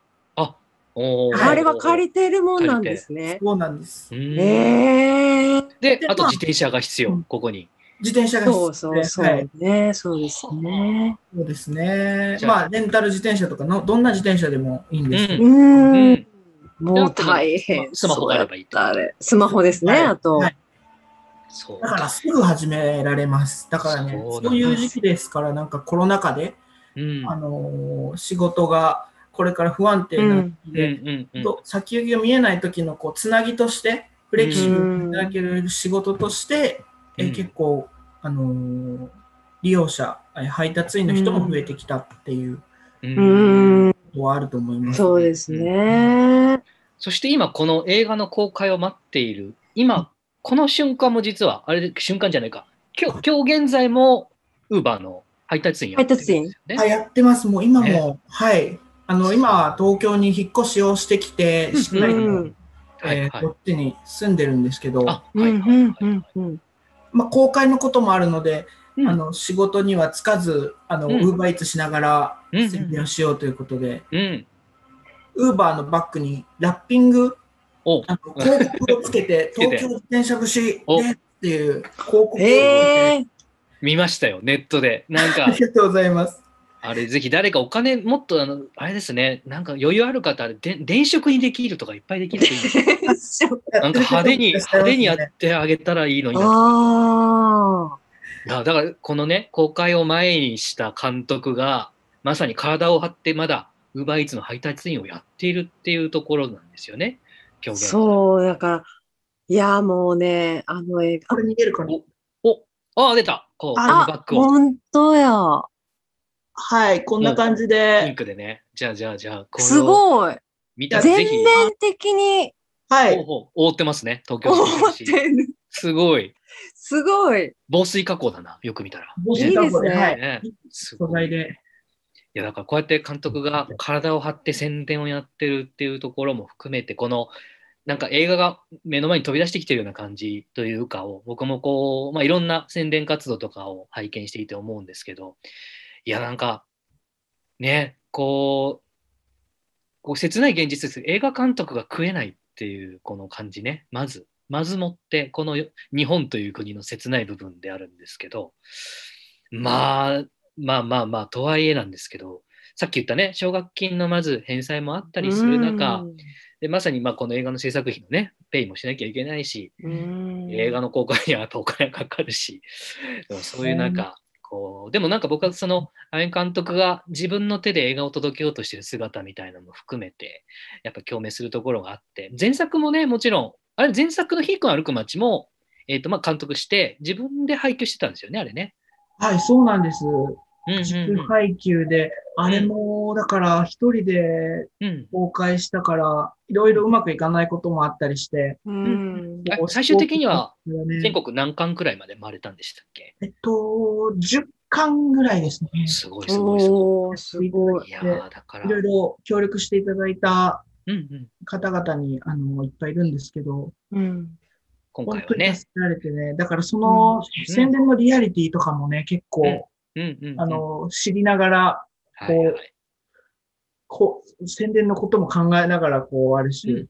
A: おー
B: あれは借りてるもんなんですね。
D: そうなんです。
A: うん
B: ええ。
A: で、
D: あ
A: あと自転車が必要
D: うん、
A: ここに。
D: 自転車が
B: そうそうそう
D: はい。
B: ね。そうですね。
D: そうですね。まあ、レンタル自転車とかの、どんな自転車でもいいんですけど、
B: う
A: うん
B: ん。もう大変。
A: スマホがあればいいってこと
B: スマホですね、
D: はい
B: あと。
D: はい
A: そう
D: だからすぐ始められます。だからね、
A: そう
D: いう時期ですから、なんかコロナ禍で、
A: うん。
D: あのー仕事がこれから不安定な時
A: うん
D: で、先行きが見えない時のこうつなぎとして、フレキシブルにいただける仕事として、
A: うん
D: え結構、あのー利用者、え配達員の人も増えてきたっていう
A: う
B: うんん、
D: のはあると思います。
B: そうですね。
A: そして今この映画の公開を待っている、今、この瞬間も実は、あれで瞬間じゃないか、今日今日現在も、ウーバーの配達員やってるんですよね。
D: はい、やってます。もう今も、
A: ね
D: はい。あの、今は東京に引っ越しをしてきて、しっかりこっちに住んでるんですけど、
A: あ、
B: うん
A: はいはいはい
B: うんうん
D: まあ、公開のこともあるので、
A: うん。
D: あの仕事にはつかず、あの、ウ
A: うん。
D: ーバーイーツしながら
A: うん
D: 宣伝をしようということで、
A: うん。
D: ウーバーのバッグにラッピング、
A: お。
D: あの広告をつけて、東京自転車節で
A: お
D: っていう広告を
B: え
A: 見ましたよ、ネットで。なんか。
D: あり、がとうございます。
A: あれ、ぜひ誰かお金、もっと、あの、あれですね、なんか余裕ある方、で電飾にできるとかいっぱいできるといいですね なんか派手に、派手にやってあげたらいいのにな。
B: あ
A: だだから、このね、公開を前にした監督が、まさに体を張ってまだ、ウーバーイーツの配達員をやっているっていうところなんですよね。
B: そう、だから、いや、もうね、あの映画
D: こ、れ見えるかな
A: お、ああ、出た。こう、バッ、グを。
B: 本当や。
D: はい、こんな感じ
A: ピン
D: で、
A: クでね。じゃあ、じゃあ、じゃあ、これ
B: す
A: を
B: ごい。
A: 見た
B: 全
A: ひ、
B: 面的に
D: はい、
A: 覆ってますね。東京
B: 思
A: 都
B: ってる。
A: すごい。
B: すごい。
A: 防水加工だな。よく見たら。
D: 帽子
B: いいですね
D: はい、
A: ねす
D: 素
A: ごい。い
D: 材で。
A: や、だからこうやって監督が体を張って宣伝をやってるっていうところも含めて、この、なんか映画が目の前に飛び出してきてるような感じというかを、僕もこう、まあ、いろんな宣伝活動とかを拝見していて思うんですけど、いや、なんか、ね、こう、こう切ない現実です。映画監督が食えないっていうこの感じね。まず、まずもって、この日本という国の切ない部分であるんですけど、まあ、まあまあまあ、とはいえなんですけど、さっき言ったね、奨学金のまず返済もあったりする中、でまさにまあこの映画の制作費のね、ペイもしなきゃいけないし、
B: うん
A: 映画の公開にはやっぱお金がかかるし、そういうなんか、こう、でもなんか僕はその、アメン監督が自分の手で映画を届けようとしてる姿みたいなのも含めて、やっぱ共鳴するところがあって、前作もね、もちろん、あれ前作のヒークの歩く街も、えっ、と、まあ監督して、自分で配給してたんですよね、あれね。
D: はい、そうなんです。
A: うん
D: 自
A: うん。
D: 主配給で、あれも、だから一人で
A: うん。うん
D: 公開したから、いろいろうまくいかないこともあったりして、
B: うん。
A: あ最終的には
D: ね。
A: 全国何巻くらいまで回れたんでしたっけ？
D: えっと、10巻ぐらいですね。
A: すごいすごいすご
B: おー、すごい
A: い。いやーだから、
D: いろいろ協力していただいた
A: うんうん、
D: 方々に、あの、いっぱいいるんですけど、
B: うん。
A: 今
D: 本当に
A: 回はね、
D: 助けられてね、だからその
A: うん。
D: 宣伝のリアリティとかもね、結構、
A: うんうんうん、
D: あの、知りながら、
A: はいはい、
D: こう、宣伝のことも考えながら、こう、あるし、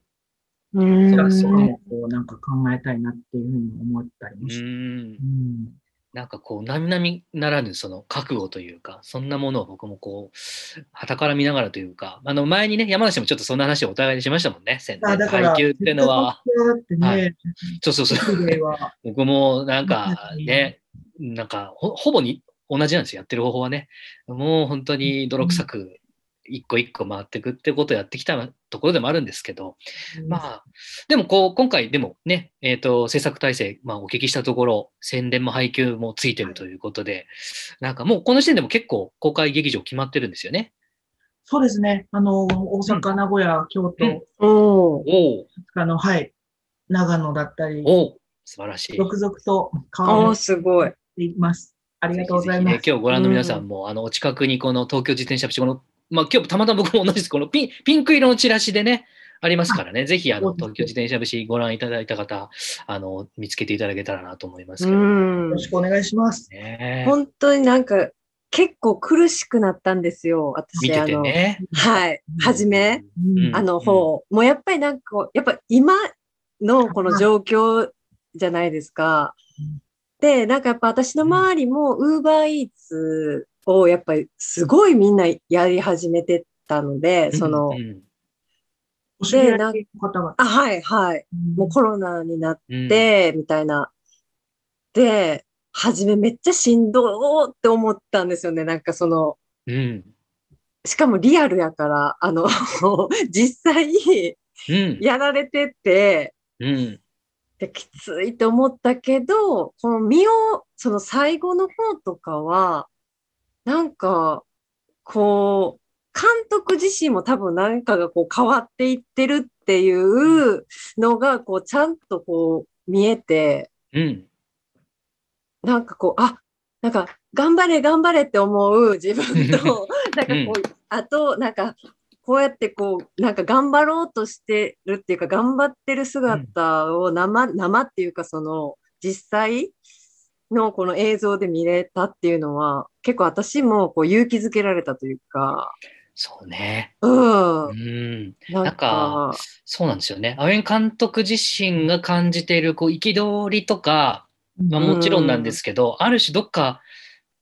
B: うん。
D: プラスとかも、こう、なんか考えたいなっていうふうに思ったり
A: う
D: もして。
A: ん。
D: うん。
A: なんかこう、並々ならぬその覚悟というか、そんなものを僕もこう、旗から見ながらというか、あの前にね、山梨もちょっとそんな話をお互いにしましたもんね、宣伝配給っていうのは。
D: ね、
A: はい。そうそうそう。僕もなんかね、なんかほほぼに同じなんですよ、やってる方法はね。もう本当に泥臭く一個一個回っていくってことをやってきたところでもあるんですけど、まあ、でもこう、今回でもね、えっ、と、制作体制、まあお聞きしたところ、宣伝も配給もついてるということで、なんかもうこの時点でも結構公開劇場決まってるんですよね。
D: そうですね。あの、大阪、名古屋、京都、
A: うん
B: お
D: あの、はい、長野だったり、
A: おお素晴らしい。
D: 続々と変
B: おー、
D: わっ
B: すごい。
D: ています。ありがとうございます
A: ぜひぜひ。ね今日ご覧の皆さんも、あの、お近くにこの東京自転車節、この、まあ今日たまたま僕も同じです。このピンピンク色のチラシでね、ありますからね、ぜひあの東京自転車節ご覧いただいた方、あの、見つけていただけたらなと思いますけ
B: う
A: ど
B: ん
D: よろ。しくお願いします。
A: ね。
B: 本当になんか、結構苦しくなったんですよ。私、
A: 見てて
B: あの、
A: ね。
B: はい。はじめ、
A: うん
B: あの方、もうやっぱりなんかやっぱ今のこの状況じゃないですか。で、なんかやっぱ私の周りも、ウーバーイーツをやっぱりすごいみんなやり始めてたので、その
A: う、ん
D: お知り合い
B: でなん
D: の方々。
B: あ、はい、はい。もうコロナになっ
A: うん
B: て、みたいな。で、初めめっちゃしんどーって思ったんですよね。なんかその、
A: うん。
B: しかもリアルやから、あの、実際
A: うん。
B: やられてて、
A: うん。
B: できついと思ったけど、この身を、その最後の方とかは、なんか、こう、監督自身も多分何かがこう変わっていってるっていうのが、こう、ちゃんとこう見えて、
A: うん。
B: なんかこう、あ、なんか、頑張れ、頑張れって思う自分と、なんかこう、あと、なんか、こうやってこう、なんか頑張ろうとしてるっていうか、頑張ってる姿を生、生っていうか、その、実際のこの映像で見れたっていうのは、結構私もこう勇気づけられたというか、
A: そうね。
B: うん
A: う。ん。
B: なんか
A: か、そうなんですよね。青柳監督自身が感じているこう憤りとか、まあ、もちろんなんですけど、ある種どっか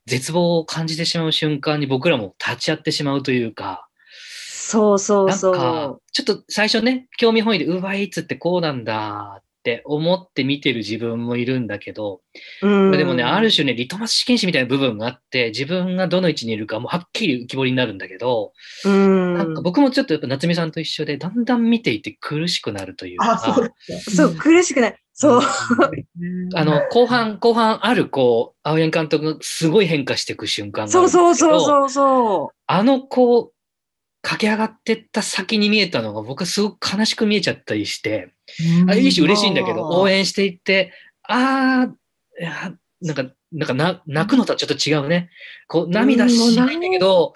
A: 絶望を感じてしまう瞬間に僕らも立ち会ってしまうというか、
B: そうそう
A: なん
B: そ
A: か
B: う。、
A: ちょっと最初ね、興味本位で、ウーバーイーツってこうなんだって思って見てる自分もいるんだけど、
B: うん
A: でもね、ある種ね、リトマス試験紙みたいな部分があって、自分がどの位置にいるかもうはっきり浮き彫りになるんだけど、
B: うん
A: なんか僕もちょっとやっぱ夏美さんと一緒で、だんだん見ていて苦しくなるというか、
D: あ、そう。
B: そう、苦しくない。そう。
A: あの、後半、後半ある、こう、青柳監督がすごい変化していく瞬間があ
B: そうそうそうそうそ
A: あの、こう、駆け上がってった先に見えたのが、僕はすごく悲しく見えちゃったりして、あいいし嬉しいんだけど、
B: あー
A: 応援していって、あー、いやなんか、なんかな、泣くのとはちょっと違うね。こう、涙しないんだけど、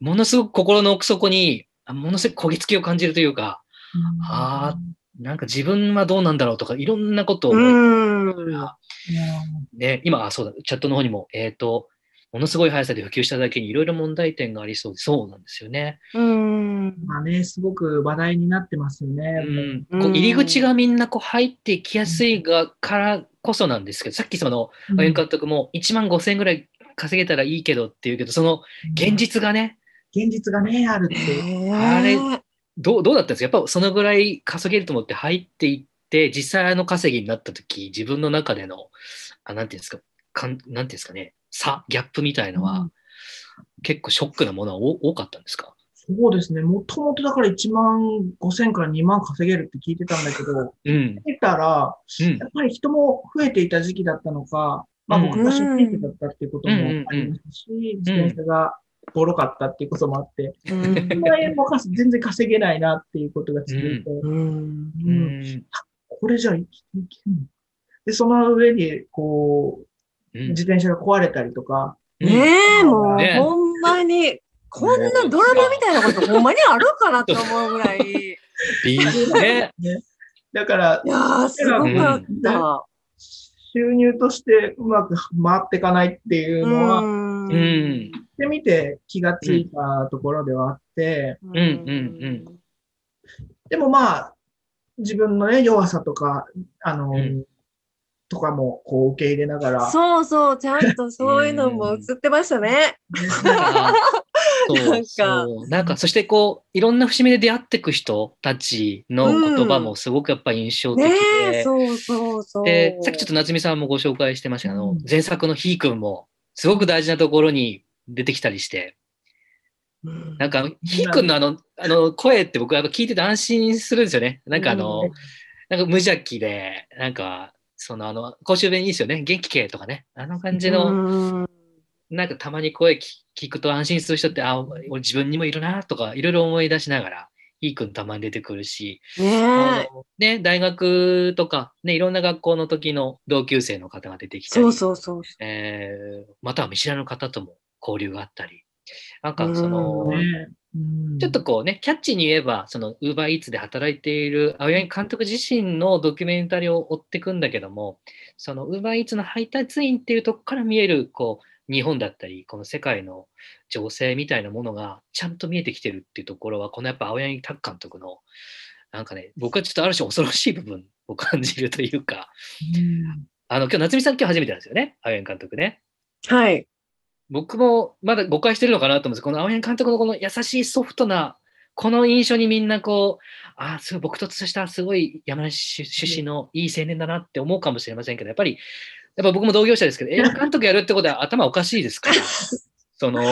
A: ものすごく心の奥底に、あものすごく焦げ付きを感じるというか、あなんか自分はどうなんだろうとか、いろんなことを。ね、今、あ、そうだ、チャットの方にも、えっ、と、ものすごい速さで普及しただけにいろいろ問題点がありそうで、そうなんですよね。
B: うん。
D: まあね、すごく話題になってますよね。
A: うん、
B: うん
A: こう入り口がみんなこう入っていきやすいがからこそなんですけど、さっきその、青柳監督も1万5千円ぐらい稼げたらいいけどっていうけど、その現実がね、
D: 現実がね、あるって。
A: あれどうどうだったんですか？やっぱそのぐらい稼げると思って入っていって、実際の稼ぎになった時、自分の中での、あなんていうんですか、かんなんていうんですかね、差、ギャップみたいのは、結構ショックなものは多多かったんですか？
D: そうですね。もともとだから1万5千から2万稼げるって聞いてたんだけど、
A: うん。
D: 見たら、
A: うん。
D: やっぱり人も増えていた時期だったのか、まあ
A: うん。
D: 僕が出勤期だったっていうこともありましたし、自転車がボロかったっていうこともあって、
B: うん。
D: 1万円もかす全然稼げないなっていうことが続いて、
B: うん。
A: う
D: うん。
A: ん。
D: これじゃあ生きていけるの？で、その上に、こう、
A: うん
D: 自転車が壊れたりとか、
B: ねえ、もう、
A: ね。
B: ほんまに、こんなドラマみたいなことほんまにあるかなって思うぐらい。い
A: ビーね。
D: だから、
B: やー、すごかった。
D: 収入としてうまく回っていかないっていうのは、
B: うん。
A: うん。
D: で見て気がついたところではあって、
A: うん。うん。
D: でもまあ、自分のね、弱さとか、あの、
A: うん
D: とかもこう受け入れながら、
B: そうそう、ちゃんとそういうのも映ってましたね。
A: なんか、そしてこう、いろんな節目で出会っていく人たちの言葉もすごくやっぱり印象的
B: ね
A: で、
B: え、そうそうそう。
A: で、さっきちょっと夏美さんもご紹介してましたけど、あの
D: うん。
A: 前作のひーくんも、すごく大事なところに出てきたりして、
B: うん。
A: なんかひーくんのあの、あの、声って僕はやっぱ聞いてて安心するんですよね。なんかあの、
B: うん。
A: なんか無邪気で、なんか、そのあの、公衆弁いいですよね。元気系とかね。あの感じの、
B: うん
A: なんかたまに声聞聞くと安心する人って、あ、俺自分にもいるなとか、いろいろ思い出しながら、いいくんたまに出てくるし、
B: ね
A: ね、大学とか、ね、いろんな学校の時の同級生の方が出てきたり、
B: そうそうそう。
A: えーまたは見知らぬ方とも交流があったり、なんかその、ちょっとこうね、キャッチーに言えば、その、ウーバーイーツで働いている青柳監督自身のドキュメンタリーを追っていくんだけども、その、ウーバーイーツの配達員っていうところから見える、こう、日本だったり、この世界の情勢みたいなものがちゃんと見えてきてるっていうところは、このやっぱ青柳拓監督の、なんかね、僕はちょっとある種恐ろしい部分を 感じるというか、
D: うん
A: あの、今日夏美さん今日初めてなんですよね、青柳監督ね。
B: はい。
A: 僕もまだ誤解してるのかなと思うんです。この青柳監督のこの優しいソフトなこの印象にみんなこう、ああ、すごい、僕としたすごい山梨出身のいい青年だなって思うかもしれませんけど、やっぱり、やっぱ僕も同業者ですけど、映画監督やるってことは頭おかしいですから、その、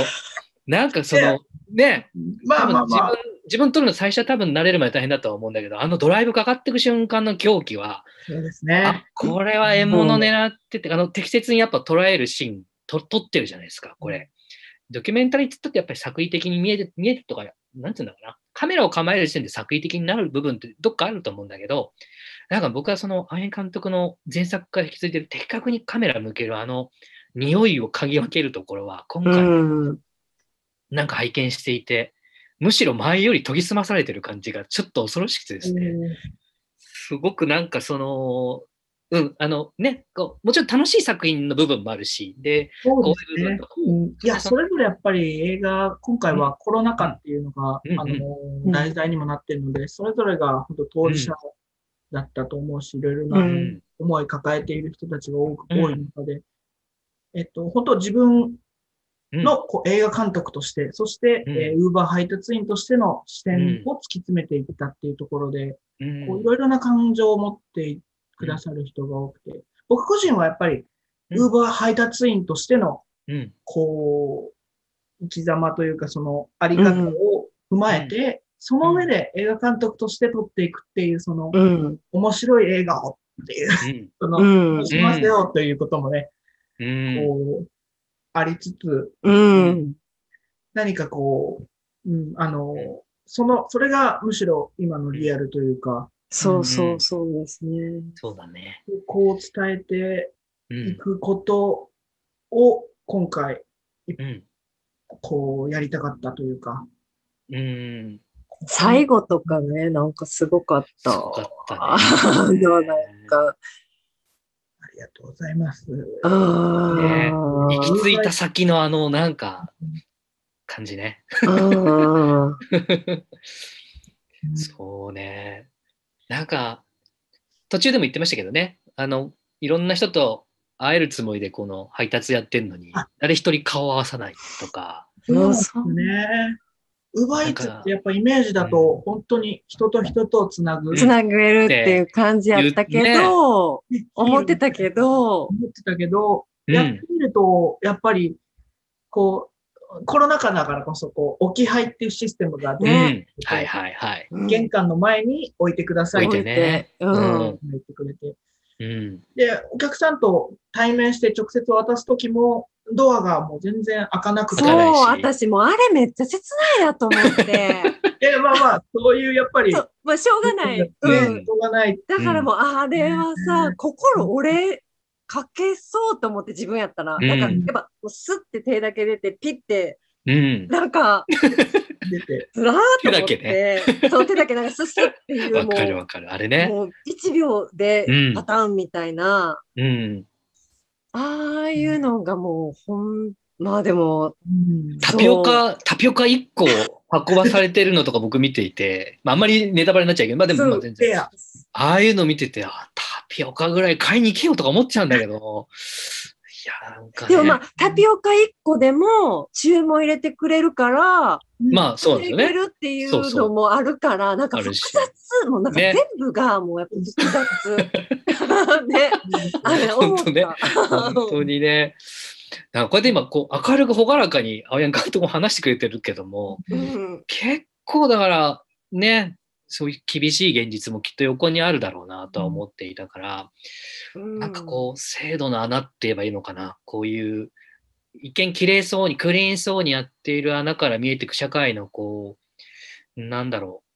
A: なんかその、ね、
D: まあまあまあ。
A: 自分、自分撮るの最初は多分慣れるまで大変だとは思うんだけど、あのドライブかかっていく瞬間の狂気は、
D: そうです
A: あ
D: ね。、
A: これは獲物狙ってて、あの、適切にやっぱ捉えるシーン、と撮ってるじゃないですか、これ。ドキュメンタリーって言ったってやっぱり作為的に見える、見えるとか、なんていうんだろうな。カメラを構える時点で作為的になる部分ってどっかあると思うんだけど、なんか僕はその、アイン監督の前作から引き継いでる的確にカメラ向けるあの、匂いを嗅ぎ分けるところは、今
B: う
A: 回、
B: ん。
A: なんか拝見していて、むしろ前より研ぎ澄まされてる感じがちょっと恐ろしくてですね。すごくなんかその、うん、あのね、こうもちろん楽しい作品の部分もあるし、で、
D: そう
A: こ
D: ですね。
A: ういう。
D: うん。いや、それぞれやっぱり映画、今回はコロナ禍っていうのが、
A: うん
D: あの、
B: ん。
D: 題材にもなってるので、それぞれが本当当事者だったと思うし、いろいろな
B: うん。
D: 思い抱えている人たちが多く、
A: うん。
D: 多い中で、えっと、本当自分
A: うん。
D: のこう映画監督として、そして、
A: うん。
D: えー、ウーバー配達員としての視点を突き詰めていったっていうところで、
A: うん。
D: こういろいろな感情を持ってくださる人が多くて、僕個人はやっぱり、
A: うん
D: ウーバー配達員としての、
A: うん
D: こう、生き様というか、そのあり方を踏まえて、その上で映画監督として撮っていくっていう、その、
B: うん。
D: 面白い映画をっていう、
A: うん
D: その、
B: うん。
D: しますよということもね、
A: うん
D: こう、ありつつ、
B: うん。
D: 何かこう、うん、あの、その、それがむしろ今のリアルというか、
B: そうそうそうですね。
A: そうだね。
D: こう伝えて
A: うん。
D: いくことを今回、
A: うん。
D: こうやりたかったというか、
A: うん。
B: 最後とかね、なんかすごかった。
A: すごかったね。
B: なんか、
D: ありがとうございます。
B: あ
A: ね
B: ー
A: 行き着いた先のあの、なんか、感じね。
B: うん
A: そうね。なんか、途中でも言ってましたけどね、あの、いろんな人と会えるつもりでこの配達やってんのに
D: あ、
A: 誰一人顔合わさないとか、
D: そうです
B: そう
D: ね。ウバイツってやっぱイメージだと、本当に人と人とをつなぐ。
B: つなげるっていう感じやったけど、思ってたけど、
D: 思ってたけど、
A: うん。
D: やってみると、やっぱり、こう、コロナ禍だからこそ、こう、置き配っていうシステムが
A: うん、
D: ね、
A: はいはいはい。
B: うん
D: 玄関の前に置いてくださいって
A: 置いてね
B: 置いてうん
D: 言ってくれて。
A: うん、
D: で、お客さんと対面して直接渡すときも、ドアがもう全然開かなくて。
B: そう、
A: 開かないし
B: 私もあれめっちゃ切ないなと思って。
D: いや、まあまあ、そういう、やっぱり、
B: まあしょうがない。
D: ね、
B: うん。
D: しょうがない。
B: だからもう、あれはさ、心折れかけそうと思って自分やったら、
A: うん
B: なんかやっぱ、スッて手だけ出て、ピッて、
A: うん。
B: なんか、
D: 出て。
B: ずらーっと思っ
A: 手
B: て、そう、手だけなんかスッスッっていう、
A: わ
B: もう、
A: かるわかる。あれね。
B: もう1秒で
A: うん
B: パターンみたいな、
A: うん。
B: ああいうのがもう、ほん、まあでも、
D: うん
A: タピオカ、タピオカ1個運ばされてるのとか僕見ていて、まああんまりネタバレになっちゃうけど、まあでもまあ全然。ああいうの見てて、あ、タピオカぐらい買いに行けよとか思っちゃうんだけど、いや、なんかね。
B: でもまあ、タピオカ1個でも注文入れてくれるから、
A: まあそうですよね。
B: 入れるってい
A: そう
B: のもあるから、なんか複雑、もうなんか
A: ね
B: 全部がもうやっぱ複雑。ね、あれ。
A: 本当ね本当にね。だからこうやって今、こう、明るく朗らかに青柳監督も話してくれてるけども、
B: うん
A: 結構だから、ね、そういう厳しい現実もきっと横にあるだろうなとは思っていたから、なんかこう、制度の穴って言えばいいのかな？こういう、一見綺麗そうに、クリーンそうにやっている穴から見えていく社会のこう、なんだろう。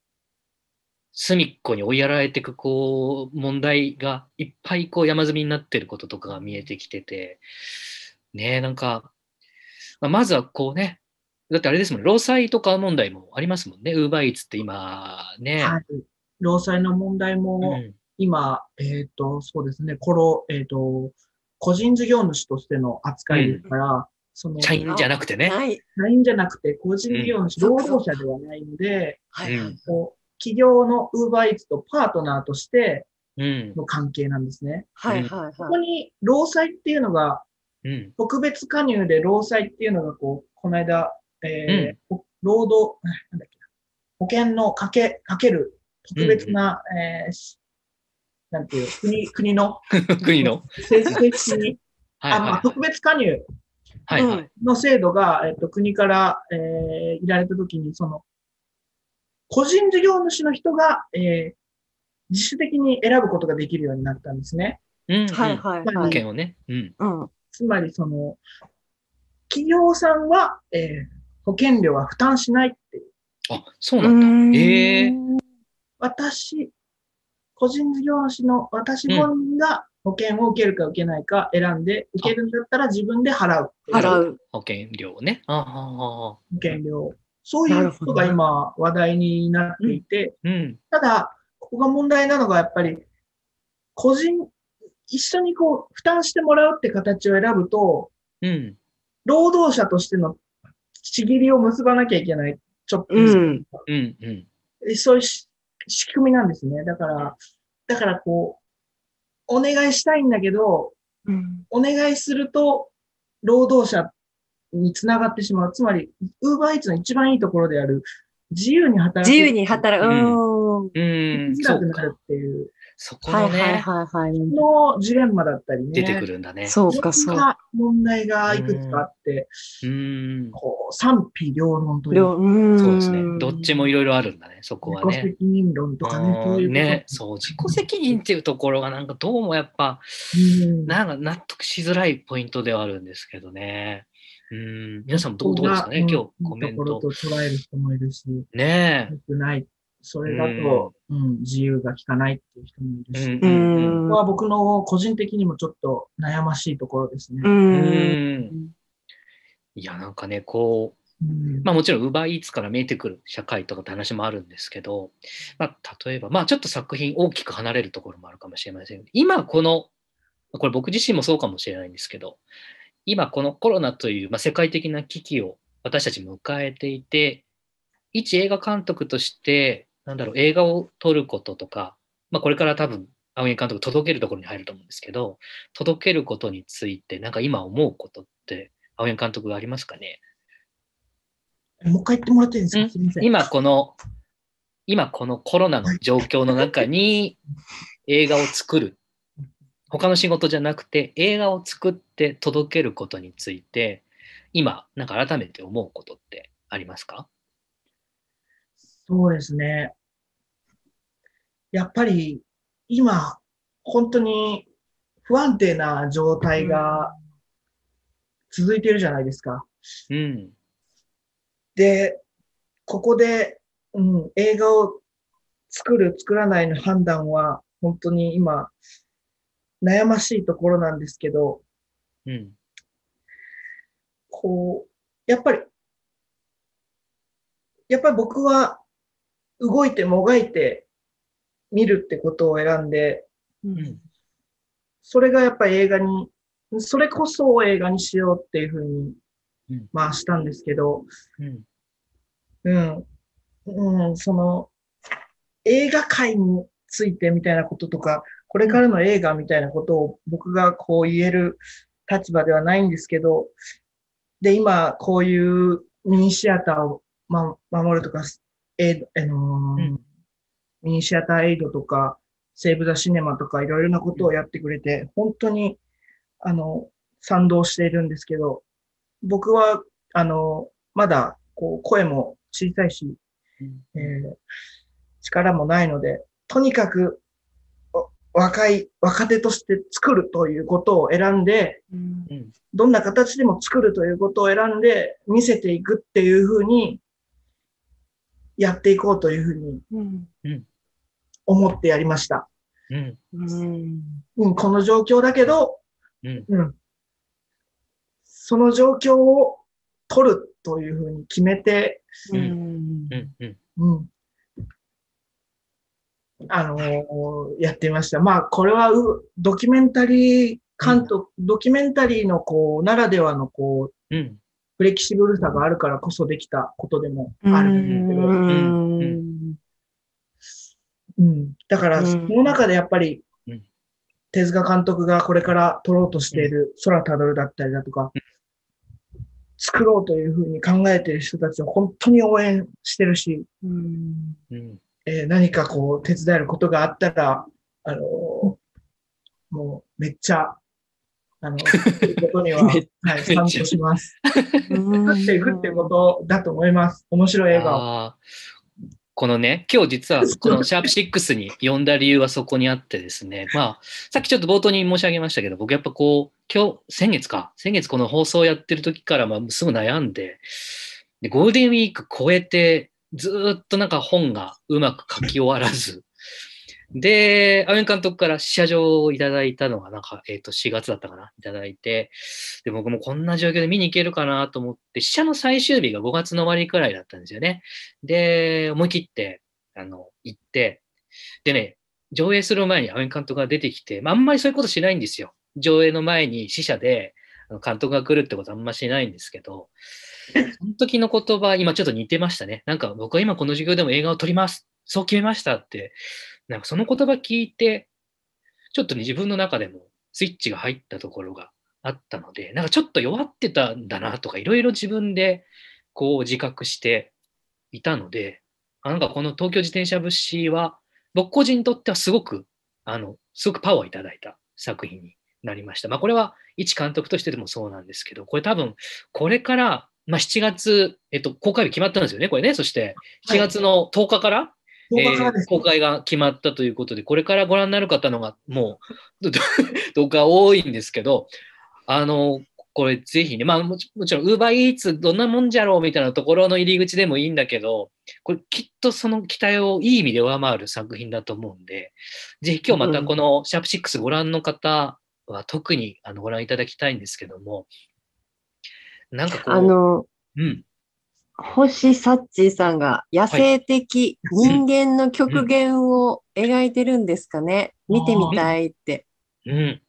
A: 隅っこに追いやられていく、こう、問題がいっぱいこう山積みになってることとかが見えてきてて、ねえ、なんか、まあまずはこうね、だってあれですもんね、労災とか問題もありますもんね、ウーバーイーツって今ね。
D: はい。労災の問題
A: う
D: も、
A: ん
D: 今、えっ、と、そうですね、この、えっ、と、個人事業主としての扱いですから、その、
A: 社員じゃなくてね。
D: 社員じゃなくて、個人事業主、
B: うん
D: 労働者ではないので、
B: はいはい。
D: こう企業のウーバーイーツとパートナーとして
A: うん。
D: の関係なんですね。
B: はいはい
D: こ
B: は
D: こに労災っていうのが、
A: うん。
D: 特別加入で労災っていうのが、こう、この間、えー労働、なんだっけな、保険のかけ、かける特別な、えーしなんていう、国、国の、
A: 国の？
D: 政治的に、
A: はい
D: あまあ、
A: はい。
D: 特別加入
A: はいはい。
D: の制度が、えっと、国から、えー、いられたときに、その、個人事業主の人が、えー、自主的に選ぶことができるようになったんですね。
A: うん。
B: はいはい
A: 保
B: はい。
A: 険をね。うん。
B: うん。
D: つまり、その、企業さんは、えー、保険料は負担しないっていう。
A: あ、そうなんだ。ええ
D: 私、個人事業主の私本人が保険を受けるか受けないか選んで、受けるんだったら自分で払うう
B: 払う。
A: 保険料をね。ああ、
D: 保険料。そういうことが今話題になっていて、
A: うん。
D: ただ、ここが問題なのがやっぱり、個人、一緒にこう、負担してもらうって形を選ぶと、
A: うん。
D: 労働者としてのちぎりを結ばなきゃいけない。ちょっと、
B: うん。
A: うん。うん。
D: そういうし仕組みなんですね。だから、だからこう、お願いしたいんだけど、
B: うん。
D: お願いすると、労働者につながってしまう。つまり、ウーバーイーツの一番いいところである、自由に働く。
B: 自由に働く。
A: う
B: うん。
A: うん。
D: 生きづ
A: そうか。
D: らくなるっていう、
A: そこの
B: はいはい
A: ね、
B: はいはい。
D: のジレンマだったりね。
A: 出てくるんだね。
B: そうかそう
D: いろん。な問題がいくつかあって、
A: うん。
D: こう、賛否両論という
B: 両うん。
A: そうですね。どっちもいろいろあるんだね、そこはね。
D: 自己責任論とかね、そういう。
A: ね、そう、自己責任っていうところがなんかどうもやっぱ、
D: うん
A: なんか納得しづらいポイントではあるんですけどね。うん、皆さんもどうどうですかね、
D: うん
A: 今日コメント
D: と。捉える人もいるし、
A: ね
D: 良くない。それだと、うん、自由が利かないっていう人もいる
A: え。
D: し、
A: う
D: ここは僕の個人的にもちょっと悩ましいところですね。
A: いや、なんかね、こう、
D: うん
A: まあもちろん UberEats から見えてくる社会とかって話もあるんですけど、まあ例えば、まあちょっと作品大きく離れるところもあるかもしれません。今この、これ僕自身もそうかもしれないんですけど、今このコロナという、まあ、世界的な危機を私たち迎えていて、一映画監督として、なんだろう、映画を撮ることとか、まあこれから多分、青柳監督届けるところに入ると思うんですけど、届けることについて、なんか今思うことって、青柳監督がありますかね？
D: もう一回言ってもらっていいですか？ん。
A: 今この、今このコロナの状況の中に映画を作る。他の仕事じゃなくて映画を作って届けることについて、今、なんか改めて思うことってありますか？
D: そうですね。やっぱり、今、本当に不安定な状態が続いてるじゃないですか。
A: うん。
D: で、ここで、うん、映画を作る、作らないの判断は、本当に今、悩ましいところなんですけど、
A: うん。
D: こう、やっぱり、やっぱり僕は、動いてもがいて見るってことを選んで、
A: うん。
D: それがやっぱり映画に、それこそ映画にしようっていうふうに
A: うん、
D: まあしたんですけど、
A: うん。
D: うん。うん、その、映画界についてみたいなこととか、これからの映画みたいなことを僕がこう言える立場ではないんですけど、で、今、こういうミニシアターを、ま、守るとか、えあのー
A: うん。
D: ミニシアターエイドとか、セーブ・ザ・シネマとかいろいろなことをやってくれて、本当に、あの、賛同しているんですけど、僕は、あの、まだ、こう、声も小さいし、えー力もないので、とにかく、お若い、若手として作るということを選んで、
B: うん。
D: どんな形でも作るということを選んで見せていくっていうふうにやっていこうというふうに
B: うん
D: 思ってやりました。
A: うん。
B: うん
D: うん、この状況だけど、
A: うん。
D: うん、その状況を取るというふうに決めて、
B: うん
A: うん。うん。
D: うん、あのーやってみました。まあ、これはうドキュメンタリー監督、ドキュメンタリーのこう、ならではのこう、
A: うん。
D: フレキシブルさがあるからこそできたことでもあるんですけど、
B: うん。
D: うん。だから、
B: うん。
D: その中でやっぱり
A: うん、
D: 手塚監督がこれから撮ろうとしている空たどるだったりだとか、作ろうというふうに考えている人たちを本当に応援してるし、
B: うん。
A: うん。
D: えー何かこう手伝えることがあったら、あのーもうめっちゃ、あの、ことには、はい、賛同します。作っていくっていうことだと思います。面白い映画
A: このね、今日実は このシャープ6に呼んだ理由はそこにあってですね、まあ、さっきちょっと冒頭に申し上げましたけど、僕やっぱこう、今日、先月か、先月この放送をやってる時から、まあ、すぐ悩んで、でゴールデンウィーク超えて、ずーっとなんか本がうまく書き終わらず、で、アメン監督から試写場をいただいたのが、なんか、えっ、と、4月だったかな、いただいて、で、僕もこんな状況で見に行けるかなと思って、試写の最終日が5月の終わりくらいだったんですよね。で、思い切って、あの、行って、でね、上映する前にアメン監督が出てきて、まあ、あんまりそういうことしないんですよ。上映の前に死者で、監督が来るってことあんましないんですけど、その時の言葉、今ちょっと似てましたね。なんか僕は今この授業でも映画を撮ります。そう決めましたって、なんかその言葉聞いて、ちょっとね、自分の中でもスイッチが入ったところがあったので、なんかちょっと弱ってたんだなとか、いろいろ自分でこう自覚していたので、あなんかこの東京自転車物資は、僕個人にとってはすごく、あの、すごくパワーをいただいた作品になりました。まあこれは一監督としてでもそうなんですけど、これ多分、これから、まあ7月、えっと、公開日決まったんですよね、これね。そして、7月の10日から、
D: 10日からです
A: えー公開が決まったということで、これからご覧になる方のがもう、動画多いんですけど、あの、これぜひね、まあもちもちろん、ウーバーイーツどんなもんじゃろうみたいなところの入り口でもいいんだけど、これきっとその期待をいい意味で上回る作品だと思うんで、ぜひ今日またこのシャープ6ご覧の方は特にあのご覧いただきたいんですけども、なんかこう、
B: あの、
A: うん、
B: 星サッチーさんが野生的人間の極限を描いてるんですかね。見てみたいって。
A: うん、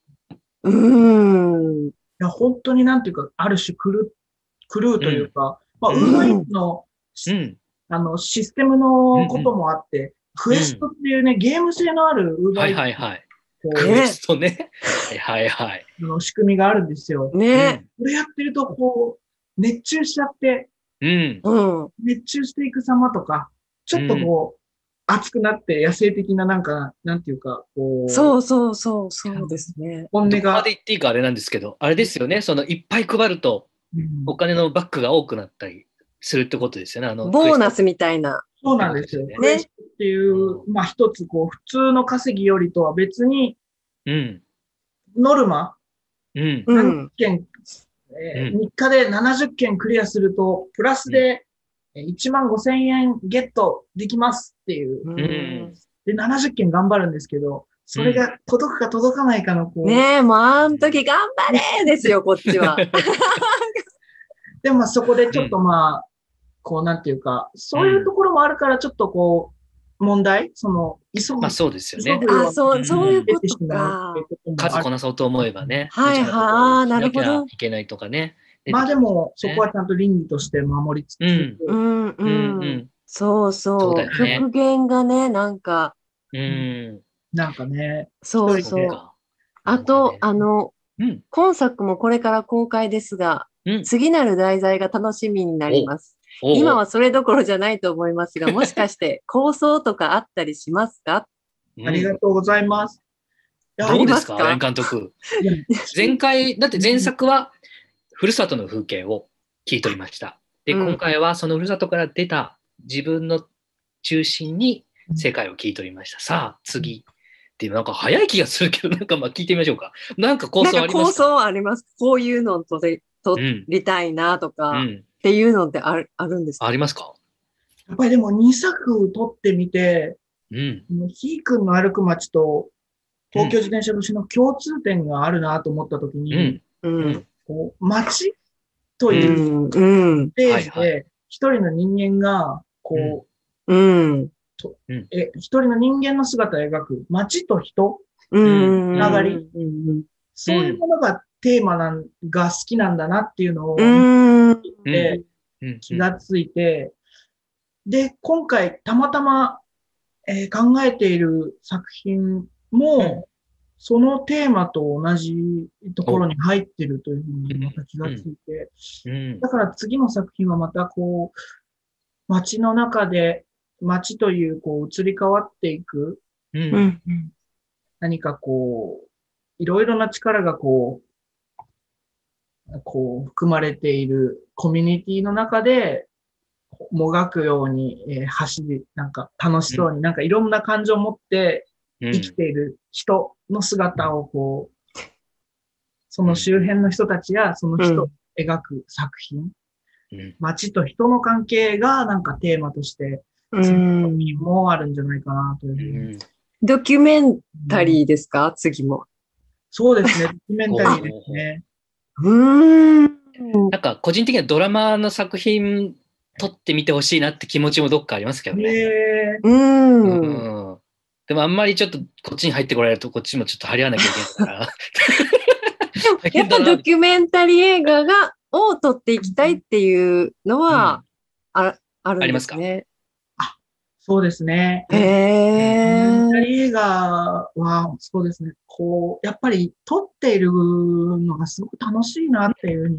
B: うーん。
D: いや、本当になんていうか、ある種クル、クルーというか、まあ、ウ
B: うん
D: ーバーイーツの、
A: うん、
D: あの、システムのこともあって、クエストっていうね、ゲーム性のあるウーバー
A: はい
D: イーツ
A: はいはい。
D: こう
A: クエストね。はいはいはい。
D: の仕組みがあるんですよ。
B: ね。
D: これやってると、こう、熱中しちゃって、
A: うん、
B: うん。
D: 熱中していく様とか、ちょっとこう、熱くなって野生的ななんか、なんていうか、こう、
B: そうそうそう、そうですね。
D: 本音
A: どこま
D: が
A: で、言っていいかあれなんですけど、あれですよね、そのいっぱい配ると
D: うん
A: お金のバックが多くなったりするってことですよね。あの
B: ボーナスみたいな。
D: そうなんですよ。
A: ね
D: クエストっていう、まあ一つこう、普通の稼ぎよりとは別に、
A: うん、
D: ノルマ、
A: うん、
B: うん。
D: 件、えー
A: うん。
D: 3日で70件クリアすると、プラスでえー1万5千円ゲットできますっていう。
B: うん。
A: ん
D: で、70件頑張るんですけど、それが届くか届かないかの、こう、
B: ねえ、もうあの時頑張れですよ、こっちは。
D: でもまあそこでちょっとまあ、こうなんていうか、そういうところもあるからちょっとこう、問題？その、急ぐ。
A: まあそうですよね
B: あ、そう、そういうことか。
A: 数こなそうと思えばね。
B: はいはあーなるほど
A: いけないとかね。
D: まあでも、そ
A: ね
D: こはちゃんと倫理として守りつつ、
A: うん
B: うんう
A: うん
B: そうそう。極限がね、なんか、
A: うん。
D: なんかね、
B: そうそう。
A: か
B: あと、あ、の、
A: うん、
B: 今作もこれから公開ですが、
A: うん。
B: 次なる題材が楽しみになります。今はそれどころじゃないと思いますが、もしかして 構想とかあったりしますか？
A: うん
D: ありがとうございます。
A: どうです
B: か？
A: か、アレン監督。前回、だって前作は、ふるさとの風景を切り取りました。で、
B: うん
A: 今回はそのふるさとから出た自分の中心に世界を切り取りました。さあ、次。っていう、なんか早い気がするけど、なんかまあ聞いてみましょうか。なんか構想ありますか？
B: 想あります。こういうのとで撮
A: うん。
B: りたいなとか、っ
A: うん。
B: ていうのってあるあるんですか？
A: ありますか？
D: やっぱりでも2作撮ってみて、
A: うん。
D: ひーくんの歩く街と東京自転車節の共通点があるなと思ったときに、
A: うん。
B: うん。
D: こう街と
B: う。
D: いうん
B: うん。
D: ステージで一人の人間が、こう、
B: うん。
D: え、一人の人間の姿を描く街と人、
B: うん。
D: つながり
B: うん。
D: そういうものがテーマなんが好きなんだなっていうのを。気がついて、で、今回たまたま、えー考えている作品も、そのテーマと同じところに入ってるというふうにまた気がついて、
A: うん。
D: だから次の作品はまたこう、街の中で、街というこう移り変わっていく。何かこう、いろいろな力がこう、こう含まれているコミュニティの中で、もがくように、えー走り、なんか楽しそうに、なんかいろんな感情を持って
A: うん。
D: 生きている人の姿をこう、その周辺の人たちやその人を描く作品、
A: うん。
D: 街と人の関係がなんかテーマとして、
B: うん。
D: もあるんじゃないかなという
A: う
D: ふうに。
A: ん。
B: ドキュメンタリーですか？次も。
D: そうですね、ドキュメンタリーですね。
B: うーん。
A: なんか個人的にはドラマの作品撮ってみてほしいなって気持ちもどっかありますけどね。
D: ね
B: うん。
A: うんでもあんまりちょっとこっちに入ってこられるとこっちもちょっと張り合わなきゃいけないから。
B: やっぱドキュメンタリー映画が、を撮っていきたいっていうのは、あ、あるんですね。
D: そうですね。
B: へえ。
D: ドキュメンタリー映画は、そうですね、こう、やっぱり撮っているのがすごく楽しいなっていうふうに、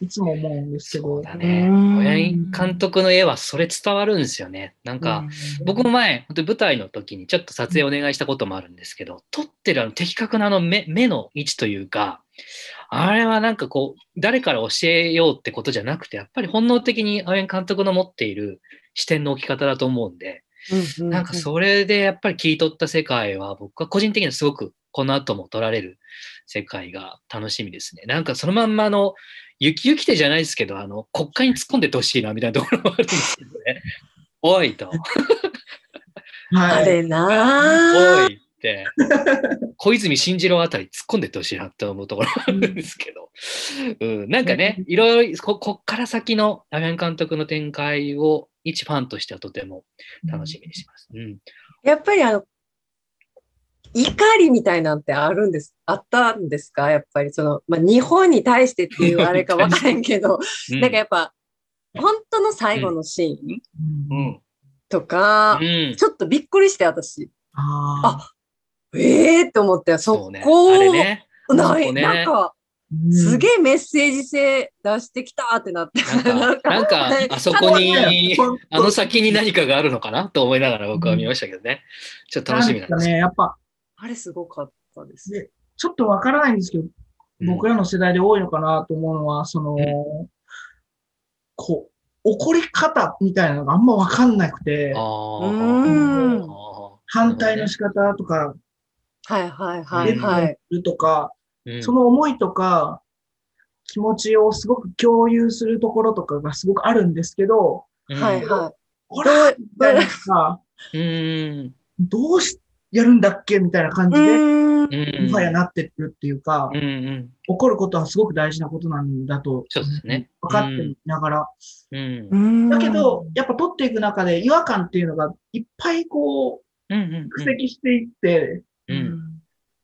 D: いつも思うんですけど。
A: そうだね。
B: うん
A: 親監督の絵はそれ伝わるんですよね。なんか、僕も前、本当に舞台の時にちょっと撮影お願いしたこともあるんですけど、撮ってるあの的確なあの目目の位置というか、あれはなんかこう、誰から教えようってことじゃなくて、やっぱり本能的に青柳監督の持っている視点の置き方だと思うんで、
B: うん
A: なんかそれでやっぱり切り取った世界は僕は個人的にはすごくこの後も撮られる世界が楽しみですね。なんかそのまんまあの、雪雪手じゃないですけど、あの、国会に突っ込んでってほしいなみたいなところもあるんですけどね。おいと。
D: はい。
B: あれな
A: おいって、小泉進次郎あたり突っ込んでってほしいなって思うところもあるんですけど、うん、なんかね、いろいろこ、こっから先のアメン監督の展開を一ファンとしてはとても楽しみにします。うん。
B: やっぱりあの、怒りみたいなんてあるんです、あったんですか？やっぱりその、まあ、日本に対してっていうあれかわからんけど、
A: うん
B: なんかやっぱ、本当の最後のシーン。とか、
A: うん。
B: ちょっとびっくりして私、
D: あ
B: ええー、と思って、そ
A: そうね。
B: こ
A: あれね。
B: ない、
A: ね
B: なんか、
D: ー
B: すげえメッセージ性出してきたってなって。
A: なんか、なんか、あそこに、あの先に何かがあるのかなと思いながら僕は見ましたけどね。ちょっと楽しみなんです
D: かね、やっぱ、
B: あれすごかったです。
D: でちょっとわからないんですけど、僕らの世代で多いのかなと思うのは、その、
A: う
D: こう、怒り方みたいなのがあんまわかんなくて、反対の仕方とか、
B: はいはいはい
A: うん
B: はい。
D: るとか、
A: うん
D: その思いとか、気持ちをすごく共有するところとかがすごくあるんですけど、
A: うん
B: はいは
D: ほら、みたいなさ、
A: うん。
D: どうし、やるんだっけみたいな感
B: い。
D: じで。もはやなってるっていうか
A: うん、うん。
D: 怒ることはすごく大事なことなんだと、
A: そうですね。
D: 分かっていながら。だけど、やっぱ取っていく中で違和感っていうのがいっぱいこう、
A: うん。うん。
D: 蓄積していって、
A: うん。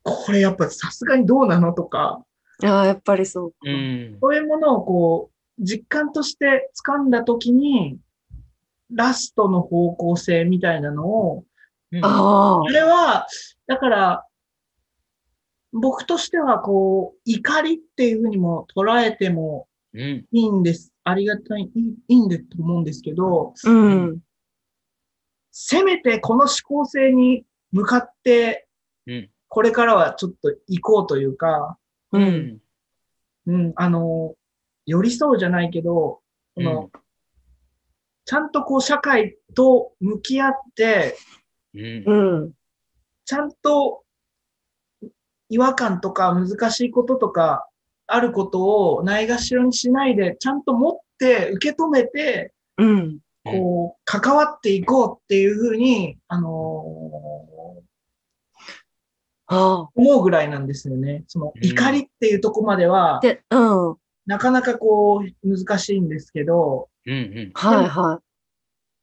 D: これやっぱさすがにどうなのとか、
B: ああ、やっぱりそう。
A: うん。
D: そういうものをこう、実感として掴んだときに、ラストの方向性みたいなのを、
B: ああ
D: あ。れは、だから、僕としてはこう、怒りっていうふうにも捉えても
A: うん。
D: いいんです。ありがたい、いいいいんですと思うんですけど、
B: うん。
D: せめてこの思考性に向かって、
A: うん。
D: これからはちょっと行こうというか、
B: う。
A: うんん。
D: うん、あの、寄り添うじゃないけど、この、ちゃんとこう社会と向き合って、
A: うん。
B: うん。
D: ちゃんと違和感とか難しいこととかあることをないがしろにしないで、ちゃんと持って受け止めて、
B: うん。
D: こう、関わっていこうっていうふうに、あのー。思うぐらいなんですよね。その
A: うん
D: 怒りっていうとこまでは、
B: で、うん。はい
D: なかなかこう、難しいんですけど、
A: うん。
B: は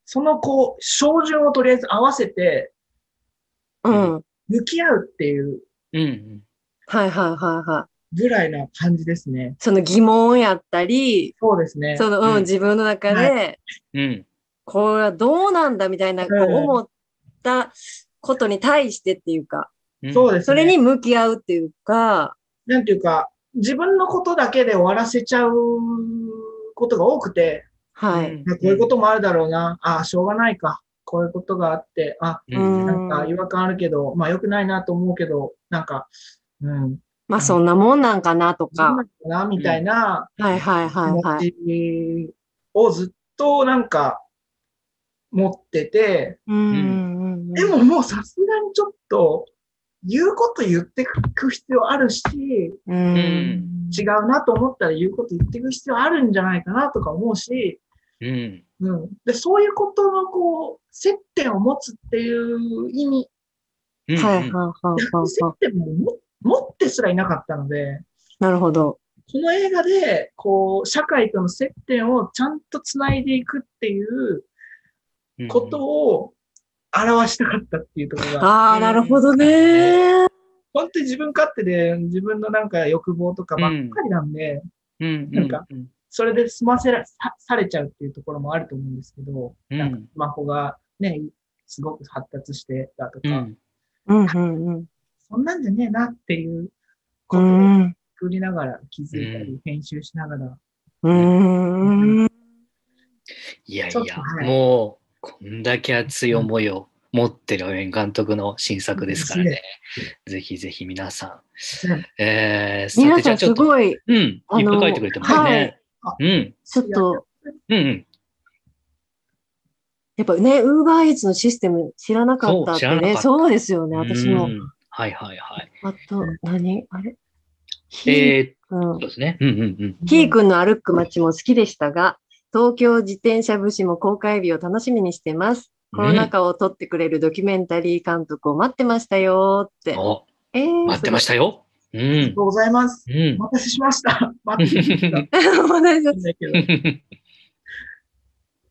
D: そのこう、照準をとりあえず合わせて、
B: い。うん。
D: 向き合うっていう
A: うん。
B: はいはいはいはい。
D: ぐらいな感じですね。
B: その疑問やったり、
D: そうですね。
B: その、うん、
A: うん
B: 自分の中
D: は
B: で、
A: うん。
B: これはどうなんだみたいな、こう
D: うん
B: 思ったことに対してっていうか、
A: うん
D: そうですね。
B: それに向き合うっていうか、
D: なんていうか、自分のことだけで終わらせちゃうことが多くて、
B: はい。
A: うん
D: こういうこともあるだろうな。ああ、しょうがないか。こういうことがあって、あ、
A: うん
D: なんか違和感あるけど、まあ良くないなと思うけど、なんか、うん、
B: まあそんなもんなんかなと
D: そうな
B: か。
D: んだな、みたいな
B: はいはい
D: 気
B: はいはい。
D: 持ちをずっとなんか持ってて、
B: うんうんうん
D: でももうさすがにちょっと言うこと言ってく必要あるし、
B: う
A: うん
B: ん。
D: 違うなと思ったら言うこと言っていく必要あるんじゃないかなとか思うし、
A: うん。
D: うん。で、そういうことのこう、接点を持つっていう意味、
A: うん
B: はいはいはいはい
D: 接
B: はい。
D: 点も持持ってすらいなかったので、
B: なるほど。
D: この映画で、こう、社会との接点をちゃんと繋いでいくっていう
A: うん
D: ことを表したかったっていうところが、
B: ああ、なるほどね。
D: 本当に自分勝手で自分のなんか欲望とかばっかりなんで、
A: うん。
D: なんか
A: うん
D: それで済ませらさされちゃうっていうところもあると思うんですけど、
A: うん
D: なんかスマホがね、すごく発達してたとか、
A: うん。
B: うんうんうん。
D: そんなんじゃねえなっていう
B: う
D: ことを
B: ん。
D: 作りながら気づいたり、
A: う
D: 編集しながら、
B: うん。
A: いやいやもう、こんだけ熱い思いを持ってる監督の新作ですからね。ぜひぜひ皆さん。
D: うん
A: えー、さ
B: 皆さんすごい、
A: うん、いっぱい
B: あの
A: 書いてくれてますね。うん、
B: ちょっと、
A: うん、うん。
B: やっぱね、ウーバーイーツのシステム知らなかったってね。
A: そう
B: ですよね、私も
A: う。んはいはいはい。
B: あと、何？あれ？ひ
A: えー、
B: ー
A: そうですね。うんうんうん。
B: ひーくんの歩く街も好きでしたが、東京自転車節も公開日を楽しみにしてます。コロナ禍を撮ってくれるドキュメンタリー監督を待ってましたよって。
A: お、
B: えー、
A: 待ってましたよ。う
D: ありが
A: ん。
D: とうございます。
A: うん
D: お。待たせしました。待ってました。
B: た。お願いしま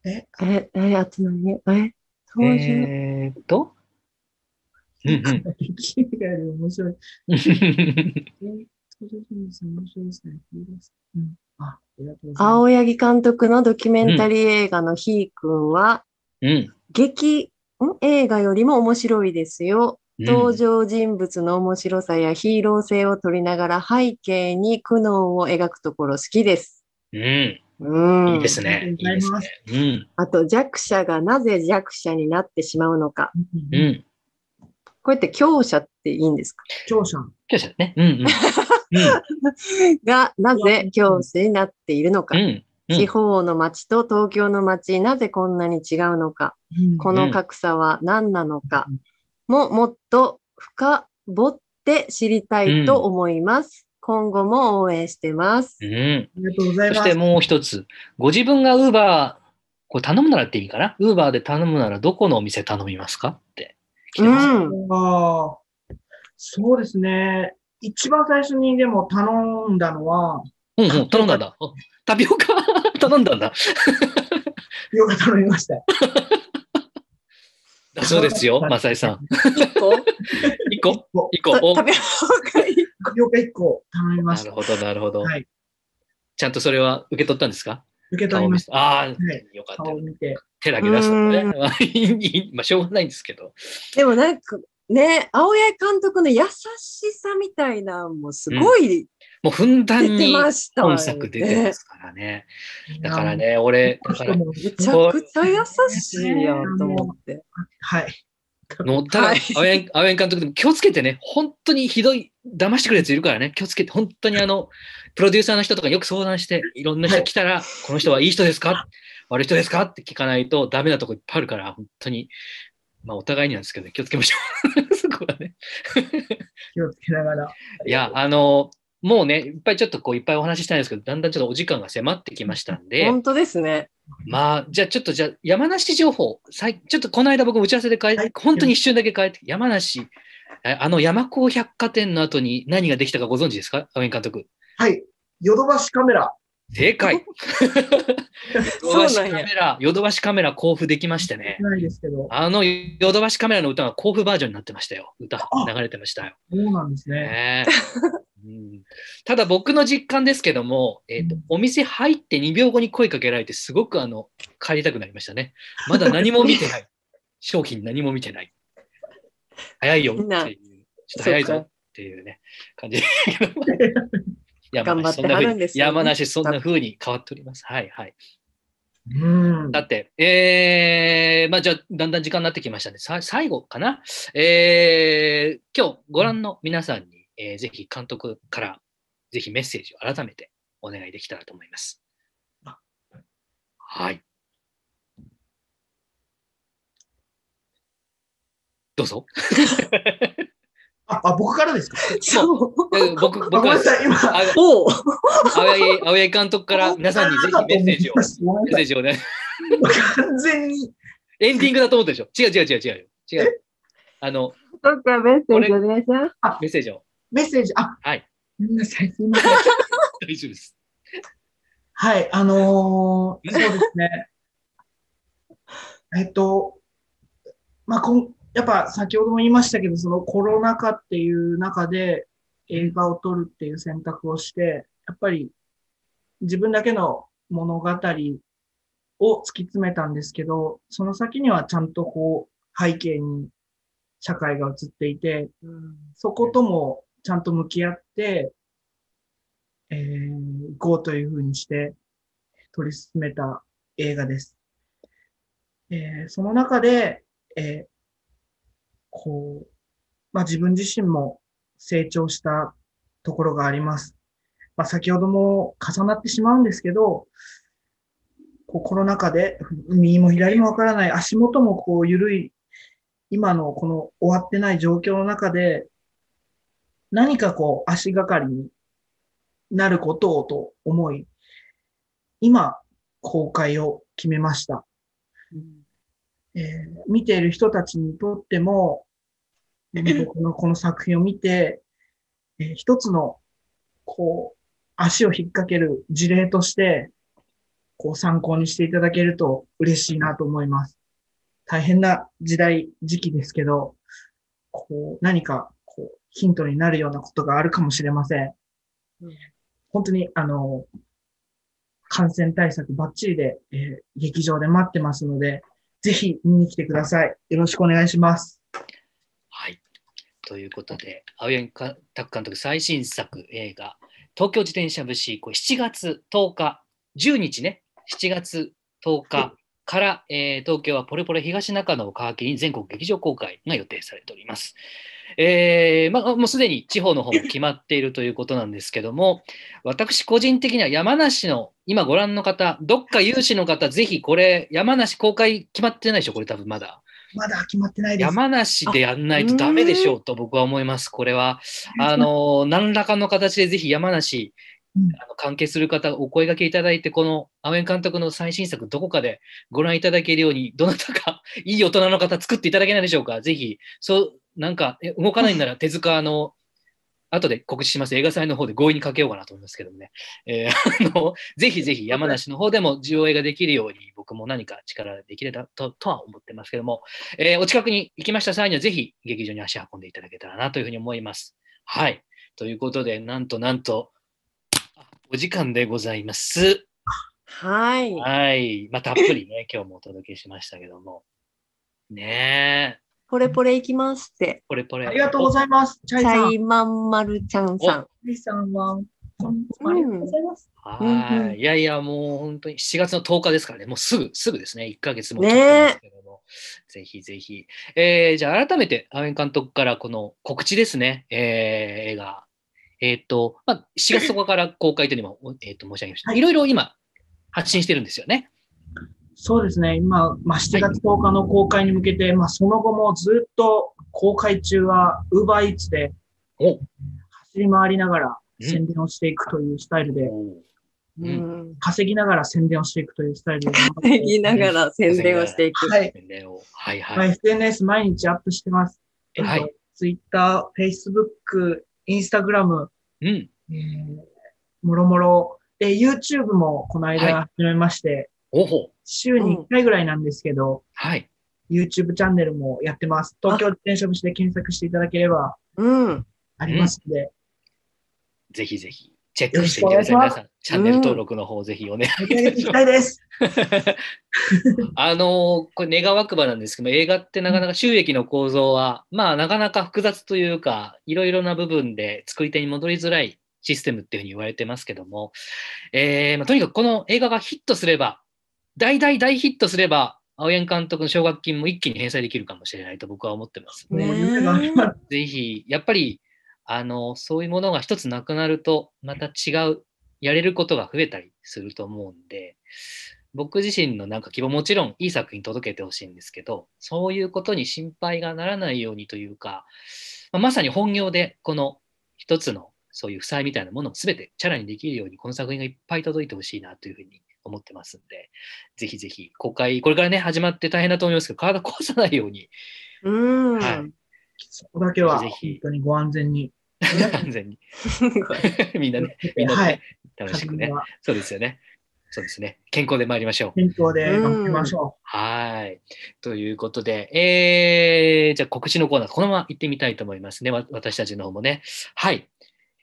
D: え、
B: え、え、あと何？え、
A: えーっと？うん
D: 面白い。
B: 青柳監督のドキュメンタリー映画のひーくんは、
A: うん。
B: 劇、ん？映画よりも面白いですよ。
A: うん
B: 登場人物の面白さやヒーロー性を取りながら背景に苦悩を描くところ好きです。
A: うん。
B: うん。
A: いいですね。いいですね。うん。
B: あと弱者がなぜ弱者になってしまうのか。
D: うん
A: うん。
B: こうやって強者っていいんですか？
D: 長者。
A: 今日じゃね。うんうん。
B: がなぜ強者になっているのか。
A: うん。うん
B: 地方の街と東京の街、なぜこんなに違うのか。この格差は何なのか。ももっと深掘って知りたいと思います。今後も応援してます。
A: うん。
D: ありがとうございます。
A: そしてもう一つ。ご自分がウーバー、これ頼むならって意味かな？ウーバーで頼むならどこのお店頼みますか？って来てます。
B: うん。
D: ああ、そうですね。一番最初にでも頼んだのは、
A: うんうん、頼んだんだ。あタピオカ？頼んだんだ。
D: よく頼みました。
A: だそうですよ、マサイさん。
B: 一個？
A: 一個？
D: 個
A: 一個？
D: タピオカ1個頼みました。
A: なるほど、なるほど。
D: はい。
A: ちゃんとそれは受け取ったんですか？
D: 受け取りました。
A: ああ、
D: はい
A: よかった
D: 顔を。見て。
A: 手だけ出すのね。いい まあ、しょうがないんですけど。
B: でもなんか、ね、青柳監督の優しさみたいなのもすごい
A: もうふんだん
B: 出て
A: に
B: ましたよね。
A: 本作出てますからね。だからね、俺、だから、
D: も
B: めちゃくちゃ優しいやんと思って。
D: はい。
A: もうただ、
B: はい
A: 青柳青柳監督でも気をつけてね、本当にひどい、騙してくるやついるからね、気をつけて、本当にあの、プロデューサーの人とかよく相談して、いろんな人来たら、この人はいい人ですか？悪い人ですか？って聞かないとダメなとこいっぱいあるから、本当に、まあお互いになんですけどね、気をつけましょう。そこはね。
D: 気をつけながら。
A: いや、あの、もうね、いっぱいちょっとこういっぱいお話ししたいんですけど、だんだんちょっとお時間が迫ってきましたんで、
B: 本当ですね。
A: まあ、じゃあちょっとじゃあ山梨情報、さいちょっとこの間僕打ち合わせで変えて、
D: はい
A: 本当に一瞬だけ変えて、山梨、えあの山高百貨店の後に何ができたかご存知ですか？青柳監督。
D: はい。ヨドバシカメラ。
A: 正解 ヨドバシカメラ、ヨドバシカメラ交付できましてね。
D: ないですけど。
A: あのヨドバシカメラの歌が交付バージョンになってましたよ。歌
D: あ
A: 流れてましたよ。
D: そうなんですね。
A: ね うんただ僕の実感ですけども、えーと
D: うん
A: お店入って2秒後に声かけられてすごくあの帰りたくなりましたね。まだ何も見てない。商品何も見てない。早いよっていう。ちょっと早いぞっていうね、感じ。山
B: 頑張って
A: 梨そんな風に
B: はるんですよね
A: 山梨そんな風に変わっております。はいはい。
D: うん。
A: だって、えー、まあじゃあ、だんだん時間になってきましたね。さ最後かな？えー、今日ご覧の皆さんに、えーぜひ監督から、ぜひメッセージを改めてお願いできたらと思います。はい。どうぞ。
D: あ、あ僕からですか？
B: そう。
A: え僕、
D: あ
A: 僕は
D: ごめんな、さい、今。
A: あ
B: おう
A: 青柳、青柳監督から皆さんにぜひメッセージを、メッセージをね、
D: 完全に。
A: エンディングだと思ったでしょ？違う違う違う違うよ。違う。あの、
B: そっか、メッセージお願いします。
A: メッセージを。
D: メッセージ、あ、
A: はい。
D: ごめんなさい、すみません。
A: 大丈夫です。
D: はい、あのーそうですね。えっと、まあ、こん、やっぱ先ほども言いましたけど、そのコロナ禍っていう中で映画を撮るっていう選択をして、やっぱり自分だけの物語を突き詰めたんですけど、その先にはちゃんとこう背景に社会が映っていて、そこともちゃんと向き合って、えー、こうというふうにして取り進めた映画です。えーその中で、えーこう、まあ、自分自身も成長したところがあります。まあ、先ほども重なってしまうんですけど、こうコロナ禍で右も左もわからない足元もこう緩い今のこの終わってない状況の中で何かこう足がかりになることをと思い、今公開を決めました。えー見ている人たちにとっても、僕のこの作品を見て、えー一つの、こう、足を引っ掛ける事例として、こう参考にしていただけると嬉しいなと思います。大変な時代、時期ですけど、こう、何か、こう、ヒントになるようなことがあるかもしれません。本当に、あの、感染対策バッチリで、えー劇場で待ってますので、ぜひ見に来てください。よろしくお願いします。
A: はい。ということで、青柳か拓監督最新作映画、東京自転車節、これ7月10日、10日ね、7月10日から、えー東京はポレポレ東中野を皮切りに全国劇場公開が予定されております。えーまあ、もうすでに地方の方も決まっているということなんですけども、私個人的には山梨の今ご覧の方、どっか有志の方、ぜひこれ、山梨公開決まってないでしょ、これ多分まだ。
D: まだ決まってないです。
A: 山梨でやんないとダメでしょうと僕は思います。これは、あの、何らかの形でぜひ山梨、
D: うん
A: あの関係する方、お声掛けいただいて、この青江監督の最新作、どこかでご覧いただけるように、どなたか いい大人の方作っていただけないでしょうか。ぜひ、そう、なんか、え動かないんなら 手塚の、後で告知します映画祭の方で合意にかけようかなと思いますけどもね。えー あのぜひぜひ山梨の方でも上映ができるように、僕も何か力できればととは思ってますけども、えーお近くに行きました際には、ぜひ劇場に足を運んでいただけたらなというふうに思います。はい。ということで、なんとなんと、あお時間でございます。
B: はい。
A: はい。まあ、たっぷりね、今日もお届けしましたけども。ねえ、
B: ポレポレ行きますって。
A: これこれ。
D: ありがとうございます。チャイ
B: チ
D: さん。
B: ャイマンマルちゃんさん。
D: チャイさんは、ありがとうございます。
A: はい。いやいや、もう本当に7月の10日ですからね、もうすぐ、すぐですね、1ヶ月も
B: ねえ
A: 経ってますけども、ぜひぜひ。えーじゃあ改めて、青江監督からこの告知ですね、えー映画。えっ、と、まあ、4月10日から公開というのも、えっ、と、申し上げました。
D: はい
A: いろいろ今、発信してるんですよね。
D: そうですね。今、まあ、7月10日の公開に向けて、まあ、その後もずっと公開中は Uber Eats で
A: お
D: 走り回りながら
A: うん
D: 宣伝をしていくというスタイルで、
B: う
A: うん
B: ん。
D: 稼ぎながら宣伝をしていくというスタイルで。
B: 稼ぎながら宣伝をしていく。
D: はい。
A: 宣伝をはい
D: まあ、
A: はい。
D: SNS 毎日アップしてます。えっと、
A: はい
D: Twitter、Facebook、Instagram、
A: うん。
D: えー、もろもろ。で、YouTube もこの間
A: は
D: 始めまして、
A: おほ。
D: 週に1回ぐらいなんですけど、
A: はい。
D: YouTube チャンネルもやってます。東京自転車節で検索していただければ
B: うん。
D: ありますので、
A: ぜひぜひ、チェックしてみてください。皆さん、チャンネル登録の方ぜひお願い
D: 盛り上げていきたいです。
A: あのこれ願わくばなんですけども、映画ってなかなか収益の構造は、まあなかなか複雑というか、いろいろな部分で作り手に戻りづらいシステムっていうふうに言われてますけども、えーまあ、とにかくこの映画がヒットすれば、大大大ヒットすれば、青柳監督の奨学金も一気に返済できるかもしれないと僕は思ってます。
D: もう夢があります。
A: ぜひ、やっぱり、あの、そういうものが一つなくなると、また違う、やれることが増えたりすると思うんで、僕自身のなんか希望、もちろんいい作品届けてほしいんですけど、そういうことに心配がならないようにというか、まあまさに本業でこの一つのそういう負債みたいなものを全てチャラにできるように、この作品がいっぱい届いてほしいなというふうに思ってますんで、ぜひぜひ公開、これからね、始まって大変だと思いますけど、体壊さないように、
B: うん。
A: はい
D: そこだけは、
A: ぜひ
D: 本当にご安全に。
A: 完全に。みんなね、みんなでね
D: はい。
A: 楽しくねそうですよね。そうですね。健康で参りましょう。
D: 健康で頑張りましょ
A: はい。ということで、えー、じゃあ告知のコーナー、このまま行ってみたいと思いますね。わ私たちの方もね。はい。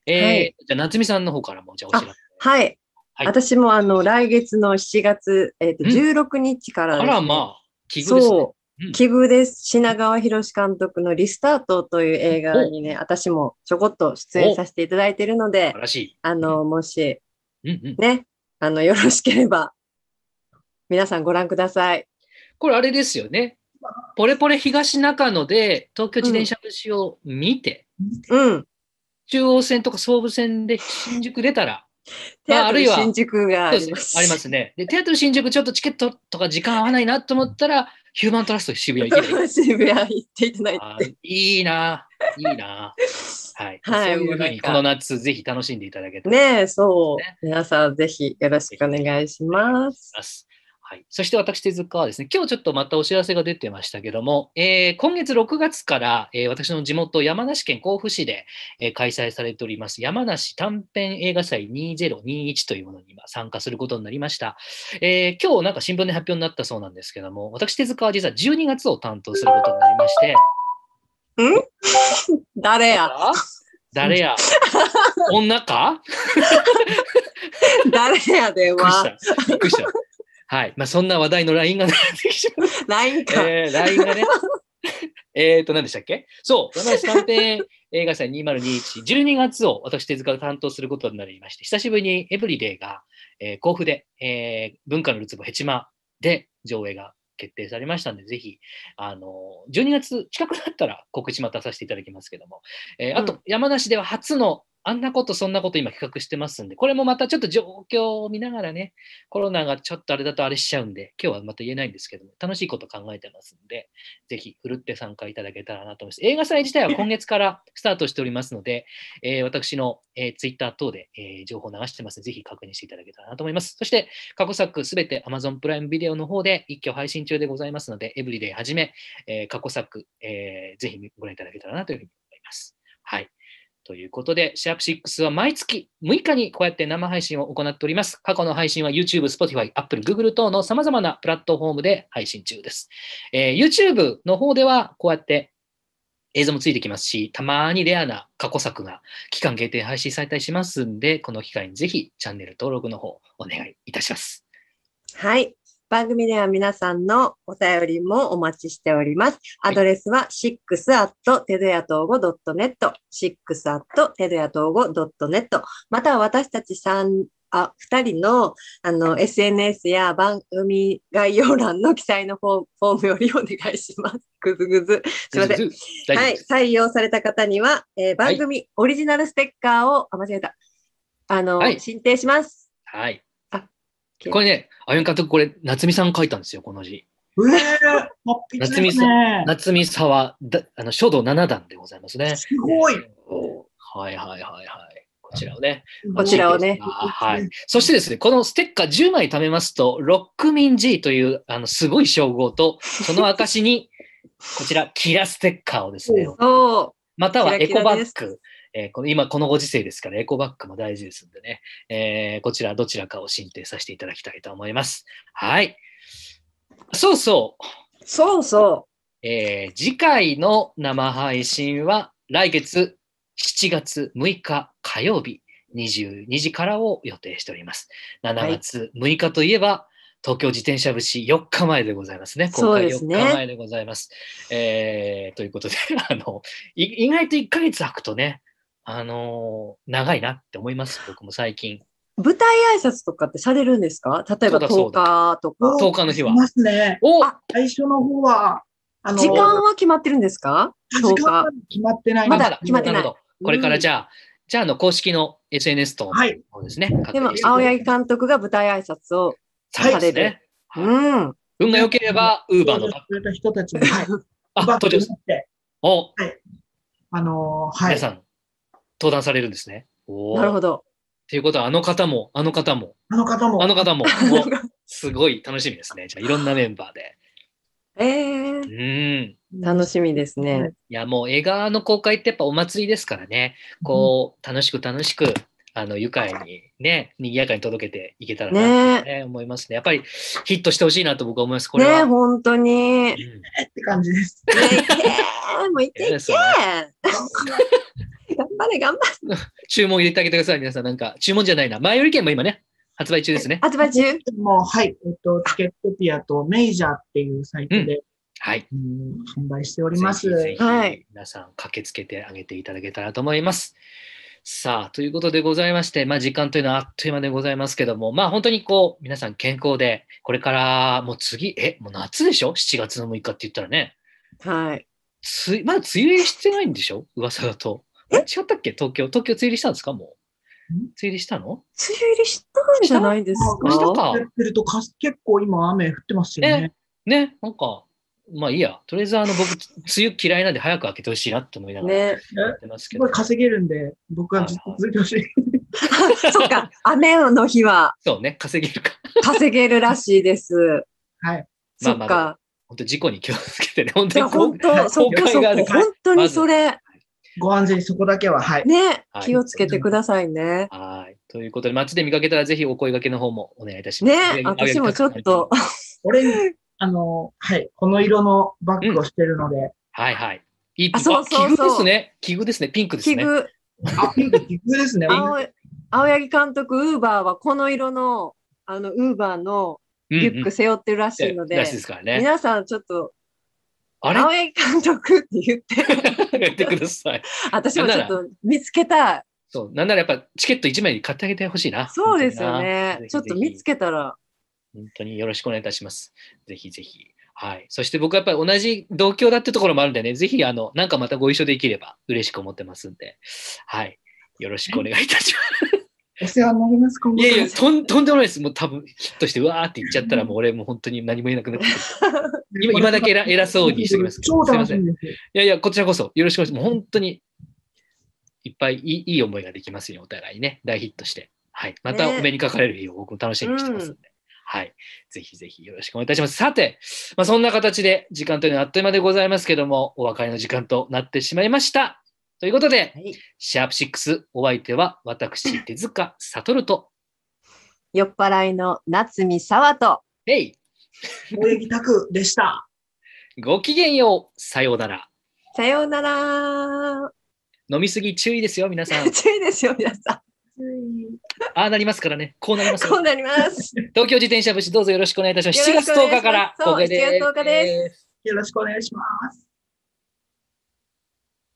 A: えー
B: はい
A: じゃあ、夏美さんの方からも、じゃあお知らせ。
B: はい。
A: はい
B: 私もあの、来月の7月、えっ、と、
A: うん
B: 16日から
A: あ
B: ですね、
A: らまあ、奇遇ですね。
B: そうう。
A: ん
B: 奇遇です。品川博監督のリスタートという映画にね、私もちょこっと出演させていただいているので。あの、もし
A: うんうん。
B: ね、あの、よろしければ、皆さんご覧ください。
A: これあれですよね。ポレポレ東中野で東京自転車節を見て、
B: うん。
A: 中央線とか総武線で新宿出たら、
B: テアトル
A: まああるいは
B: 新宿がありますす。
A: ありますね。で、テアトル新宿ちょっとチケットとか時間合わないなと思ったら、ヒューマントラスト渋谷行け。
B: 渋谷行っていただい
A: あ
B: て。
A: いいな、いいな。はい。
B: はい
A: そういうこの夏、ぜひ楽しんでいただけたらと
B: ねえ、そう
A: ね。
B: 皆さんぜひよろしくお願いします。
A: はい、そして私、手塚はですね、今日ちょっとまたお知らせが出てましたけども、えー今月6月から、えー私の地元、山梨県甲府市で、えー開催されております、山梨短編映画祭2021というものに今参加することになりました。えー今日なんか新聞で発表になったそうなんですけども、私、手塚は実は12月を担当することになりまして、
B: 誰や？
A: あ誰や？女か？
B: 誰やで
A: びっくりし
B: は。
A: た。びっくりした。はい。まあ、そんな話題の LINE が出てきちゃう。
B: LINE か。
A: えー、LINE がね。えっと、何でしたっけ？そう、山梨短編映画祭2021、12月を私、手塚が担当することになりまして、久しぶりにエブリデイが、えー甲府で、えー文化のるつぼヘチマで上映が決定されましたので、ぜひ、あの、12月近くなったら告知またさせていただきますけども、えーあ
B: う
A: と、山梨では初のあんなこと、そんなこと今企画してますんで、これもまたちょっと状況を見ながらね、コロナがちょっとあれだとあれしちゃうんで、今日はまた言えないんですけども、楽しいこと考えてますんで、ぜひ、ふるって参加いただけたらなと思います。映画祭自体は今月からスタートしておりますので、えー私の、えー、ツイッター等で、えー情報を流してますので、ぜひ確認していただけたらなと思います。そして、過去作すべて Amazon プライムビデオの方で一挙配信中でございますので、エブリデイはじめ、え過去作、えーぜひご覧いただけたらなというふうに思います。はい。ということで、シャープ6は毎月6日にこうやって生配信を行っております。過去の配信は YouTube、Spotify、Apple、Google 等の様々なプラットフォームで配信中です。えー YouTube の方ではこうやって映像もついてきますし、たまにレアな過去作が期間限定配信されたりしますんで、この機会にぜひチャンネル登録の方お願いいたします。
B: はい。番組では皆さんのお便りもお待ちしております。アドレスは 6at テドヤトーゴ .net、6at テドヤトーゴ .net、または私たち3、あ、二人の、あの、SNS や番組概要欄の記載のフォームよりお願いします。ぐずぐず。すいません。はい。採用された方には、えー番組オリジナルステッカーを、あ、間違えた。あの、
A: はい
B: 申請します。
A: はい。
B: あ
A: これね、あゆん監督、これ、夏美さん書いたんですよ、この字。
D: う。えー、
A: 夏美さ
D: ね。
A: 夏美沢、だあの書道7段でございますね。
D: すごい。
A: はいはいはいはい。こちらをね。
B: こちらをね
A: あはい。そしてですね、このステッカー10枚貯めますと、ロックミン G というあのすごい称号と、その証に、こちら、キラステッカーをですね、
B: そ
A: またはエコバッグ、えーこの今このご時世ですから、エコバッグも大事ですんでね、えーこちらどちらかを申請させていただきたいと思います。はい。そうそう。
B: う。そうそ
A: えー次回の生配信は来月7月6日火曜日22時からを予定しております。7月6日といえば、東京自転車節4日前でございますね。公開4
B: そうですね
A: 日前でございます。えーということで、あの、い意外と1ヶ月空くとね、あのー長いなって思います。僕も最近。
B: 舞台挨拶とかってされるんですか？例えば10
A: そうだ
B: 日とか。
A: 10日の日は
D: し。ますね。
A: お
B: あ
D: 最初の方は、あの、
B: 時間は決まってるんですか？
D: 時
B: ?10
D: 間は
B: 日。
D: 決まってないん
B: まだ決まってない
A: るほどこれからじゃあ、じゃあ、あの、公式の SNS と、
D: はい。
A: そうですね。
B: でも青柳監督が舞台挨拶を。
A: そうですね。はい
B: うん。
A: 運が良ければ、ウーバーの
D: 人たちに、はい。
A: あ、登場です。
D: グ持って、
A: お、
D: あのーはい。
A: 皆さん、登壇されるんですね。
B: なるほど。
A: ということは、あの方も、あの方も、
D: あの方も、
A: あの方も、すごい楽しみですね。じゃあ、いろんなメンバーで。
B: ええ
A: うん。
B: 楽しみですね。
A: いや、もう映画の公開ってやっぱお祭りですからね、こう、楽しく楽しく、あの、愉快にね、賑やかに届けていけたらなと、ね思いますね。やっぱりヒットしてほしいなと僕は思います。これは。
B: ね本当に。ね
A: うん
D: って感じです。
B: いけーもういけいけ
A: そう
B: 頑張れ頑張れ
A: 注文入れてあげてください、皆さん。なんか、注文じゃないな。前売り券も今ね、発売中ですね。
B: 発売中
D: もう、はい。えっと、チケットピアとメイジャーっていうサイトで、
A: はい。
D: うん販売しております。
B: はい
A: 皆さん駆けつけてあげていただけたらと思います。さあ、ということでございまして、まあ時間というのはあっという間でございますけども、まあ本当にこう、皆さん健康で、これからもう次、え、もう夏でしょ ?7 月の6日って言ったらね。
B: はい。
A: つまだ梅雨入りしてないんでしょ？噂だと。え？違ったっけ？東京？東京梅雨入りしたんですか？もう。梅雨入りしたの？
B: 梅雨入りしたんじゃないですか？
A: したか
D: やってるとか結構今雨降ってますよね。
A: ね、なんか、まあいいや。とりあえずあの僕、梅雨嫌いなんで早く開けてほしいなって思いながら
B: ね。
A: やってますけど
D: すごい。稼げるんで、僕はずっと続いてほしい。
B: そっか、雨の日は
A: そうね、稼げるか。
B: 稼げるらしいです。
D: はい。
B: そっ
A: まあまあ
B: か。
A: 本当事故に気をつけてね。本当に
B: 本当、そっか、本当にそれ、
D: ご安全にそこだけは、はい。
B: ね
A: は、い
B: 気をつけてくださいね。
A: はい。ということで、街で見かけたらぜひお声掛けの方もお願いいたします。
B: ね、私もちょっと、。
D: 俺に、あの、はい、この色のバッグをしてるので、
A: はいはい。いい
B: あそうそうそう
A: あ器具ですね。器具ですね。ピンクですね。
B: 器具、
D: あ、ピンク、ピンクですね。
B: 青青柳監督、ウーバーはこの色の、あの、ウーバーの
A: うんうん
B: リュック背負ってるらしいので、
A: らしいですからね。
B: 皆さんちょっと、
A: あれ？
B: 青柳監督って言って、
A: やってください。
B: 私もちょっと見つけたい。
A: そう。なんならやっぱチケット1枚に買ってあげてほしいな。
B: そうですよ
A: 本
B: ね。ちょっと見つけたら、
A: 本当によろしくお願いいたします。ぜひぜひ。はい。そして僕はやっぱり同じ同郷だってところもあるんでね、ぜひ、あの、なんかまたご一緒できれば嬉しく思ってますんで、はい。よろしくお願いいたします。
D: お世話になります、
A: いやいや、とんとんでもないです。もう多分ヒットして、うわーって言っちゃったら、もう俺もう本当に何も言えなくなって。今今だけ偉偉そうにしておきます
D: 超楽しみです。
A: いやいや、こちらこそよろしくお願いします。もう本当にいっぱいいいいい思いができますように、お互いね、大ヒットして。はい。また
B: ね
A: お目にかかれる日を僕も楽しみにしてますんで。はい。ぜひぜひよろしくお願いいたします。さて、まあ、そんな形で時間というのはあっという間でございますけども、お別れの時間となってしまいました。ということで、
B: はい
A: シャープ6お相手は私、手塚悟と、
B: 酔っ払いの夏見沢と、
A: へい、
D: 大八木拓でした。
A: ごきげんよう、さようなら。
B: さようなら。
A: 飲みすぎ注意ですよ、皆さん。
B: 注意ですよ、皆さ
A: ああなりますからね。こうなります
B: ん。こ
A: よ
B: う。なります。
A: 東京自転車節どうぞよろしくお願いいたします。7月10
B: よろしくお願いします
A: 日から
B: そう
A: ここで
B: 7月10日です
D: よろしくお願いします。